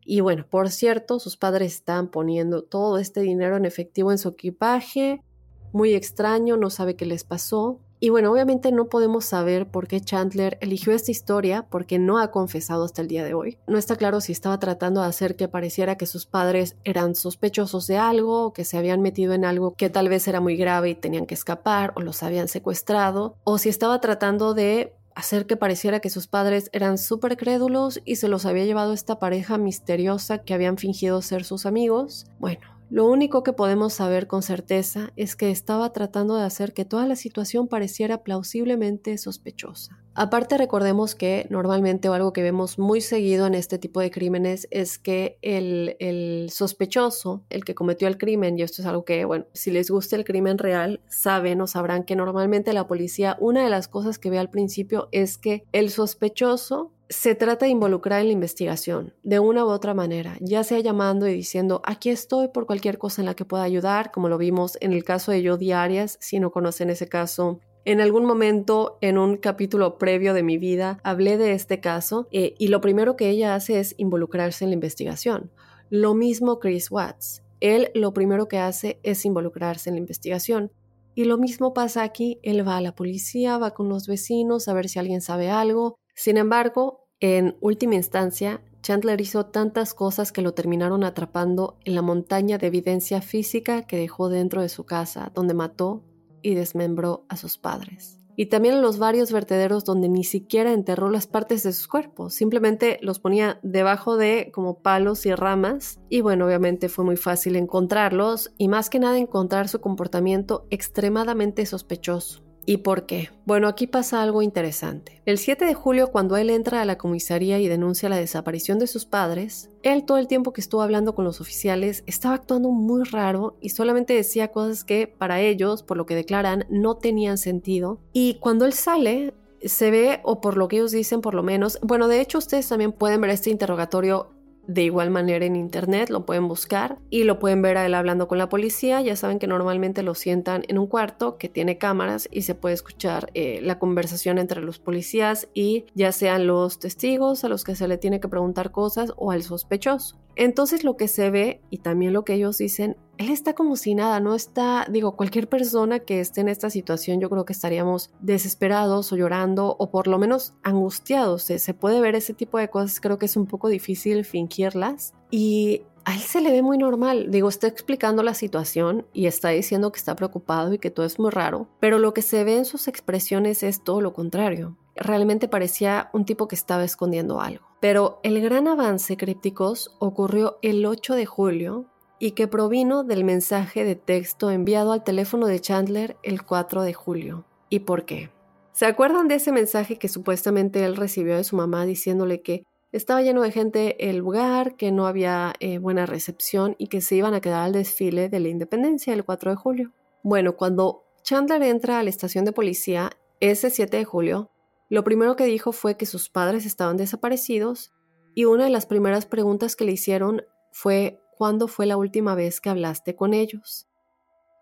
y bueno, por cierto, sus padres estaban poniendo todo este dinero en efectivo en su equipaje, muy extraño, no sabe qué les pasó. Y bueno, obviamente no podemos saber por qué Chandler eligió esta historia porque no ha confesado hasta el día de hoy. No está claro si estaba tratando de hacer que pareciera que sus padres eran sospechosos de algo o que se habían metido en algo que tal vez era muy grave y tenían que escapar o los habían secuestrado o si estaba tratando de hacer que pareciera que sus padres eran súper crédulos y se los había llevado esta pareja misteriosa que habían fingido ser sus amigos. Bueno, lo único que podemos saber con certeza es que estaba tratando de hacer que toda la situación pareciera plausiblemente sospechosa. Aparte recordemos que normalmente o algo que vemos muy seguido en este tipo de crímenes es que el, el, sospechoso, el que cometió el crimen, y esto es algo que, bueno, si les gusta el crimen real, saben o sabrán que normalmente la policía, una de las cosas que ve al principio es que el sospechoso se trata de involucrar en la investigación de una u otra manera, ya sea llamando y diciendo aquí estoy por cualquier cosa en la que pueda ayudar, como lo vimos en el caso de Jodi Arias, si no conocen ese caso. En algún momento en un capítulo previo de mi vida hablé de este caso eh, y lo primero que ella hace es involucrarse en la investigación. Lo mismo Chris Watts. Él lo primero que hace es involucrarse en la investigación. Y lo mismo pasa aquí, él va a la policía, va con los vecinos a ver si alguien sabe algo, sin embargo, en última instancia, Chandler hizo tantas cosas que lo terminaron atrapando en la montaña de evidencia física que dejó dentro de su casa, donde mató y desmembró a sus padres. Y también en los varios vertederos donde ni siquiera enterró las partes de sus cuerpos, simplemente los ponía debajo de como palos y ramas. Y bueno, obviamente fue muy fácil encontrarlos y más que nada encontrar su comportamiento extremadamente sospechoso. ¿Y por qué? Bueno, aquí pasa algo interesante. El 7 de julio, cuando él entra a la comisaría y denuncia la desaparición de sus padres, él todo el tiempo que estuvo hablando con los oficiales estaba actuando muy raro y solamente decía cosas que para ellos, por lo que declaran, no tenían sentido. Y cuando él sale, se ve, o por lo que ellos dicen por lo menos, bueno, de hecho ustedes también pueden ver este interrogatorio de igual manera en internet, lo pueden buscar y lo pueden ver a él hablando con la policía. Ya saben que normalmente lo sientan en un cuarto que tiene cámaras y se puede escuchar eh, la conversación entre los policías y ya sean los testigos a los que se le tiene que preguntar cosas o al sospechoso. Entonces lo que se ve y también lo que ellos dicen él está como si nada, no está, digo, cualquier persona que esté en esta situación yo creo que estaríamos desesperados o llorando o por lo menos angustiados. Se, puede ver ese tipo de cosas, creo que es un poco difícil fingirlas y a él se le ve muy normal. Digo, está explicando la situación y está diciendo que está preocupado y que todo es muy raro, pero lo que se ve en sus expresiones es todo lo contrario. Realmente parecía un tipo que estaba escondiendo algo. Pero el gran avance, crípticos, ocurrió el 8 de julio y que provino del mensaje de texto enviado al teléfono de Chandler el 4 de julio. ¿Y por qué? ¿Se acuerdan de ese mensaje que supuestamente él recibió de su mamá diciéndole que estaba lleno de gente el lugar, que no había eh, buena recepción y que se iban a quedar al desfile de la independencia el 4 de julio? Bueno, cuando Chandler entra a la estación de policía ese 7 de julio, lo primero que dijo fue que sus padres estaban desaparecidos y una de las primeras preguntas que le hicieron fue cuándo fue la última vez que hablaste con ellos.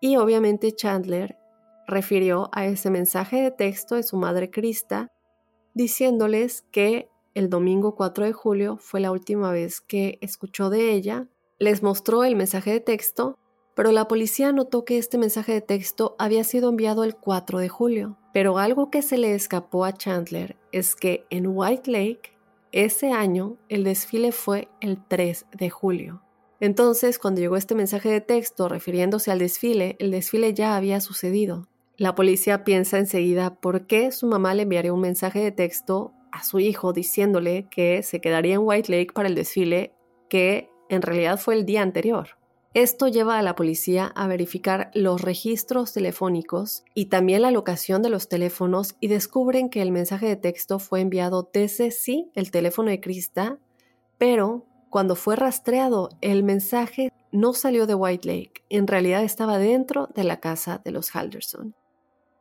Y obviamente Chandler refirió a ese mensaje de texto de su madre Krista, diciéndoles que el domingo 4 de julio fue la última vez que escuchó de ella, les mostró el mensaje de texto, pero la policía notó que este mensaje de texto había sido enviado el 4 de julio. Pero algo que se le escapó a Chandler es que en White Lake, ese año, el desfile fue el 3 de julio. Entonces, cuando llegó este mensaje de texto refiriéndose al desfile, el desfile ya había sucedido. La policía piensa enseguida por qué su mamá le enviaría un mensaje de texto a su hijo diciéndole que se quedaría en White Lake para el desfile que en realidad fue el día anterior. Esto lleva a la policía a verificar los registros telefónicos y también la locación de los teléfonos y descubren que el mensaje de texto fue enviado desde sí el teléfono de Krista, pero cuando fue rastreado, el mensaje no salió de White Lake, en realidad estaba dentro de la casa de los Halderson.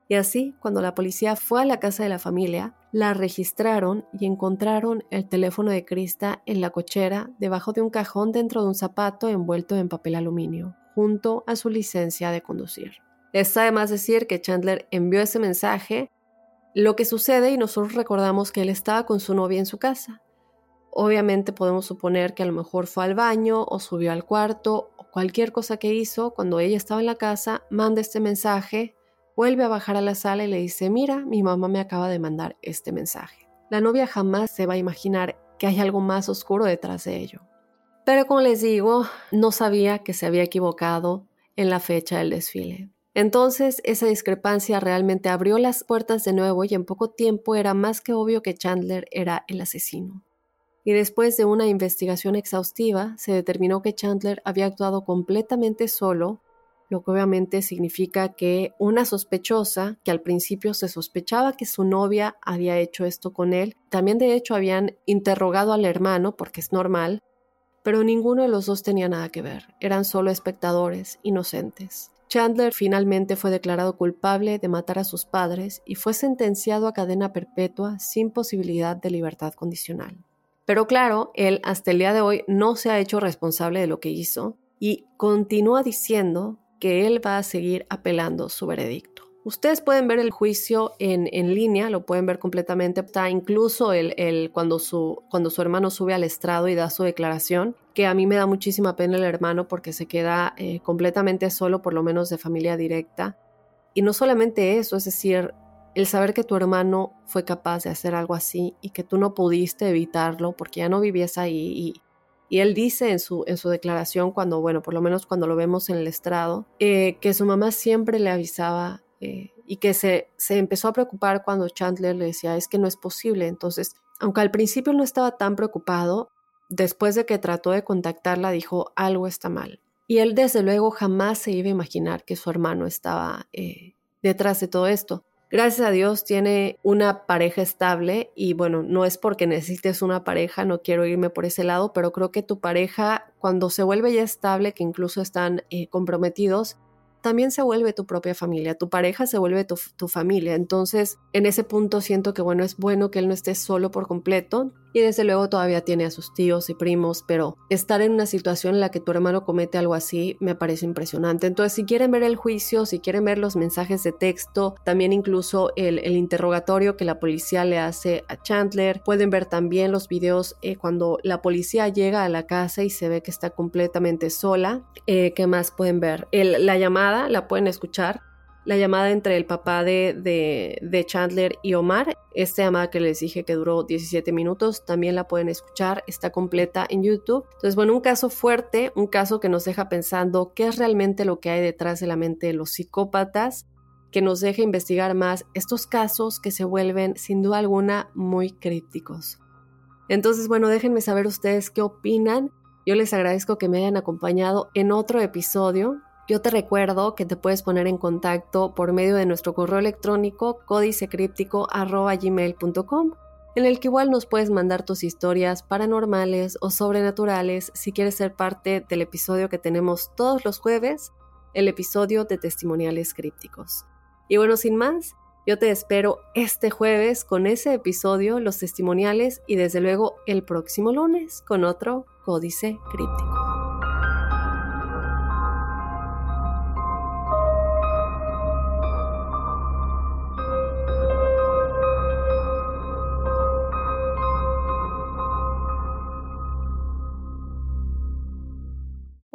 Y así, cuando la policía fue a la casa de la familia, la registraron y encontraron el teléfono de Krista en la cochera debajo de un cajón dentro de un zapato envuelto en papel aluminio, junto a su licencia de conducir. Está además decir que Chandler envió ese mensaje, lo que sucede y nosotros recordamos que él estaba con su novia en su casa. Obviamente podemos suponer que a lo mejor fue al baño o subió al cuarto o cualquier cosa que hizo cuando ella estaba en la casa, manda este mensaje, vuelve a bajar a la sala y le dice, mira, mi mamá me acaba de mandar este mensaje. La novia jamás se va a imaginar que hay algo más oscuro detrás de ello. Pero como les digo, no sabía que se había equivocado en la fecha del desfile. Entonces, esa discrepancia realmente abrió las puertas de nuevo y en poco tiempo era más que obvio que Chandler era el asesino y después de una investigación exhaustiva se determinó que Chandler había actuado completamente solo lo que obviamente significa que una sospechosa, que al principio se sospechaba que su novia había hecho esto con él, también de hecho habían interrogado al hermano, porque es normal, pero ninguno de los dos tenía nada que ver, eran solo espectadores inocentes. Chandler finalmente fue declarado culpable de matar a sus padres y fue sentenciado a cadena perpetua sin posibilidad de libertad condicional. Pero claro, él hasta el día de hoy no se ha hecho responsable de lo que hizo y continúa diciendo él va a seguir apelando su veredicto. Ustedes pueden ver el juicio en, en línea, lo pueden ver completamente. Está incluso el, el, cuando, su, cuando su hermano sube al estrado y da su declaración, que a mí me da muchísima pena el hermano porque se queda eh, completamente solo, por lo menos de familia directa. Y no solamente eso, es decir, el saber que tu hermano fue capaz de hacer algo así y que tú no pudiste evitarlo porque ya no vivías ahí y él dice en su, en su declaración, cuando, bueno, por lo menos cuando lo vemos en el estrado, eh, que su mamá siempre le avisaba eh, y que se, se empezó a preocupar cuando Chandler le decía, es que no es posible. Entonces, aunque al principio no estaba tan preocupado, después de que trató de contactarla, dijo, algo está mal. Y él desde luego jamás se iba a imaginar que su hermano estaba eh, detrás de todo esto. Gracias a Dios tiene una pareja estable y bueno, no es porque necesites una pareja, no quiero irme por ese lado, pero creo que tu pareja cuando se vuelve ya estable, que incluso están eh, comprometidos, también se vuelve tu propia familia, tu pareja se vuelve tu, familia. Entonces, en ese punto siento que, bueno, es bueno que él no esté solo por completo y desde luego todavía tiene a sus tíos y primos, pero estar en una situación en la que tu hermano comete algo así me parece impresionante. Entonces, si quieren ver el juicio, si quieren ver los mensajes de texto, también incluso el, interrogatorio que la policía le hace a Chandler, pueden ver también los videos eh, cuando la policía llega a la casa y se ve que está completamente sola. Eh, ¿Qué más pueden ver? la llamada la pueden escuchar. La llamada entre el papá de, de, Chandler y Omar, esta llamada que les dije que duró 17 minutos, también la pueden escuchar, está completa en YouTube. Entonces, bueno, un caso fuerte, un caso que nos deja pensando qué es realmente lo que hay detrás de la mente de los psicópatas, que nos deja investigar más estos casos que se vuelven, sin duda alguna, muy crípticos. Entonces, bueno, déjenme saber ustedes qué opinan. Yo les agradezco que me hayan acompañado en otro episodio yo te recuerdo que te puedes poner en contacto por medio de nuestro correo electrónico códicecríptico.gmail.com en el que igual nos puedes mandar tus historias paranormales o sobrenaturales si quieres ser parte del episodio que tenemos todos los jueves, el episodio de testimoniales crípticos. Y bueno, sin más, yo te espero este jueves con ese episodio, los testimoniales y desde luego el próximo lunes con otro Códice Críptico.